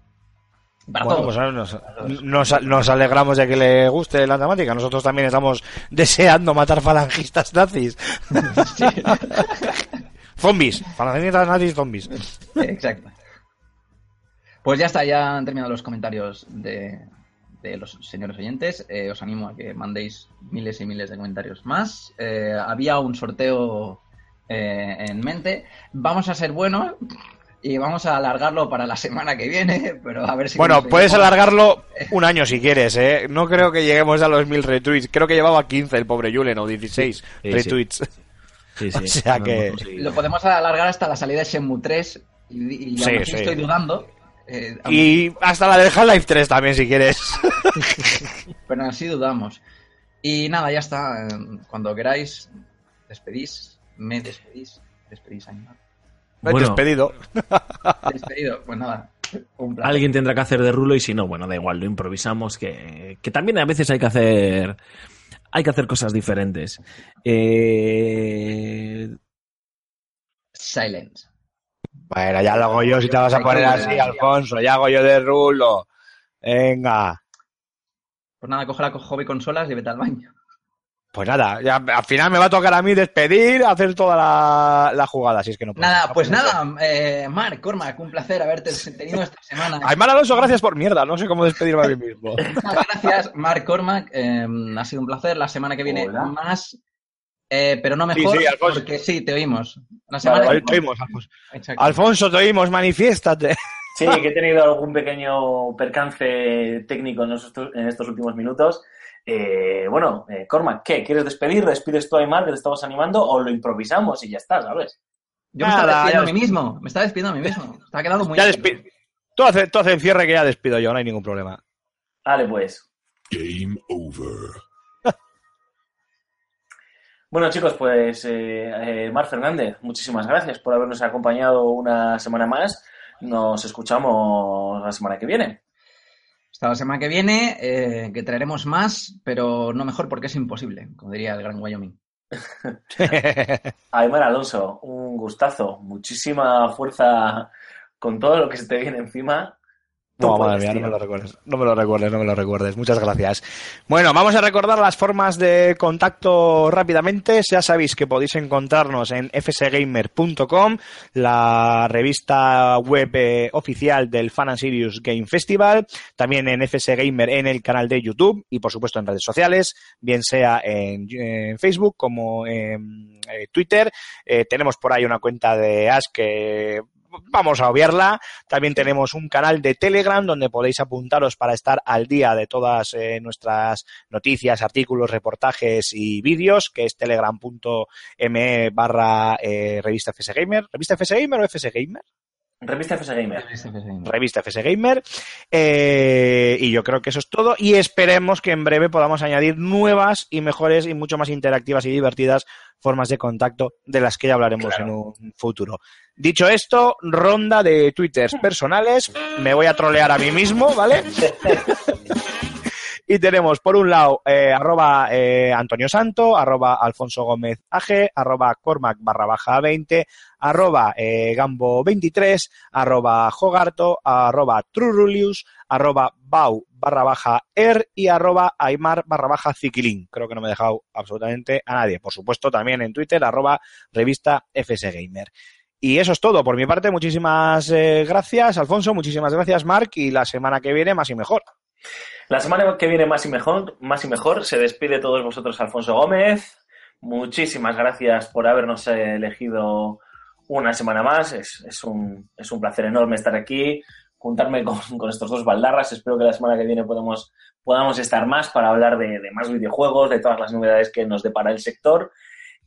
Para Bueno, todos. pues nos, nos, nos alegramos de que le guste la temática. Nosotros también estamos deseando matar falangistas nazis. zombies, falangistas nazis zombies. Exacto. Pues ya está, ya han terminado los comentarios de, de los señores oyentes. Eh, os animo a que mandéis miles y miles de comentarios más. Eh, había un sorteo eh, en mente. Vamos a ser buenos y vamos a alargarlo para la semana que viene, pero a ver si... Bueno, puedes alargarlo un año si quieres, ¿eh? No creo que lleguemos a los mil retweets. Creo que llevaba 15 el pobre Julen o 16 Sí, sí. retweets. Sí, O sea que-. Lo podemos alargar hasta la salida de Shenmue 3 y, y Sí, aún así sí. estoy dudando. Eh, Y hasta la del Half-Life 3 también si quieres. Pero así dudamos. Y nada, ya está. eh, Cuando queráis, despedís, me despedís, despedís a. Bueno. Despedido. Despedido, pues nada. Un placer. Alguien tendrá que hacer de rulo y si no, bueno, da igual, lo improvisamos, que, que también a veces hay que hacer hay que hacer cosas diferentes. Eh, Silence. Bueno, ya lo hago yo si te vas a poner así, Alfonso. Ya hago yo de rulo. Venga. Pues nada, coge la hobby consolas y vete al baño. Pues nada, ya, al final me va a tocar a mí despedir, hacer toda la, la jugada, si es que no puedo. Nada, pues nada, eh, Marc, Cormac, un placer haberte tenido esta semana. Aymar Alonso, gracias por mierda. No sé cómo despedirme a mí mismo. Muchas gracias, Marc Cormac. eh, ha sido un placer. La semana que viene Hola. más, eh, pero no mejor, sí, porque sí, te oímos. La semana Vale, Ahí te oímos, Alfonso. Te oímos, manifiéstate. Sí, que he tenido algún pequeño percance técnico en estos, en estos últimos minutos. Eh, bueno, eh, Cormac, ¿qué? ¿Quieres despedir? ¿Despides tú a Aymar que te estamos animando o lo improvisamos y ya está, ¿sabes? Yo me estaba despidiendo a mí mismo. Me estaba despidiendo a mí mismo. Está quedando muy Ya Tú haces tú haces el cierre que ya despido yo, no hay ningún problema. Vale, pues. Game over. Bueno, chicos, pues eh, eh, Mar Fernández, muchísimas gracias por habernos acompañado una semana más. Nos escuchamos la semana que viene. Hasta la semana que viene, eh, que traeremos más, pero no mejor porque es imposible, como diría el gran Wyoming. Aymar Alonso, un gustazo, muchísima fuerza con todo lo que se te viene encima. No, madre mía, no me lo recuerdes. No me lo recuerdes, no me lo recuerdes. Muchas gracias. Bueno, vamos a recordar las formas de contacto rápidamente. Ya sabéis que podéis encontrarnos en fsgamer.com, la revista web eh, oficial del Fan and Serious Game Festival, también en fsgamer en el canal de YouTube y por supuesto en redes sociales, bien sea en, en Facebook como en eh, Twitter. Eh, tenemos por ahí una cuenta de Ash que vamos a obviarla. También tenemos un canal de Telegram donde podéis apuntaros para estar al día de todas eh, nuestras noticias, artículos, reportajes y vídeos, que es telegram.me barra eh, revista FSGamer. ¿Revista FSGamer o FSGamer? Revista FS Gamer. revista FS Gamer. Eh, y yo creo que eso es todo. Y esperemos que en breve podamos añadir nuevas y mejores y mucho más interactivas y divertidas formas de contacto de las que ya hablaremos en un futuro. Dicho esto, ronda de twitters personales. Me voy a trolear a mí mismo, ¿vale? Y tenemos por un lado eh, arroba eh, Antonio Santo, arroba Alfonso Gómez arroba Cormac barra baja 20, arroba eh, Gambo 23, arroba Jogarto, arroba Trurulius, arroba Bau barra baja Er y arroba Aymar barra baja Ziquilín. Creo que no me he dejado absolutamente a nadie. Por supuesto también en Twitter arroba revista FS Gamer. Y eso es todo. Por mi parte, muchísimas eh, gracias, Alfonso. Muchísimas gracias, Mark. Y la semana que viene, más y mejor. La semana que viene más y mejor, más y mejor, se despide todos vosotros Alfonso Gómez. Muchísimas gracias por habernos elegido una semana más. Es, un, es un placer enorme estar aquí, juntarme con, con estos dos baldarras. Espero que la semana que viene podamos, podamos estar más para hablar de, de más videojuegos, de todas las novedades que nos depara el sector.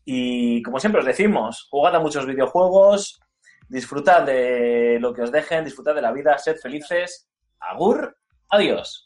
Y como siempre os decimos, jugad a muchos videojuegos, disfrutad de lo que os dejen, disfrutad de la vida, sed felices. Agur, adiós.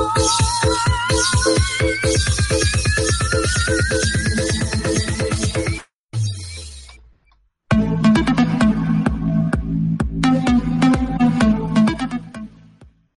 We'll.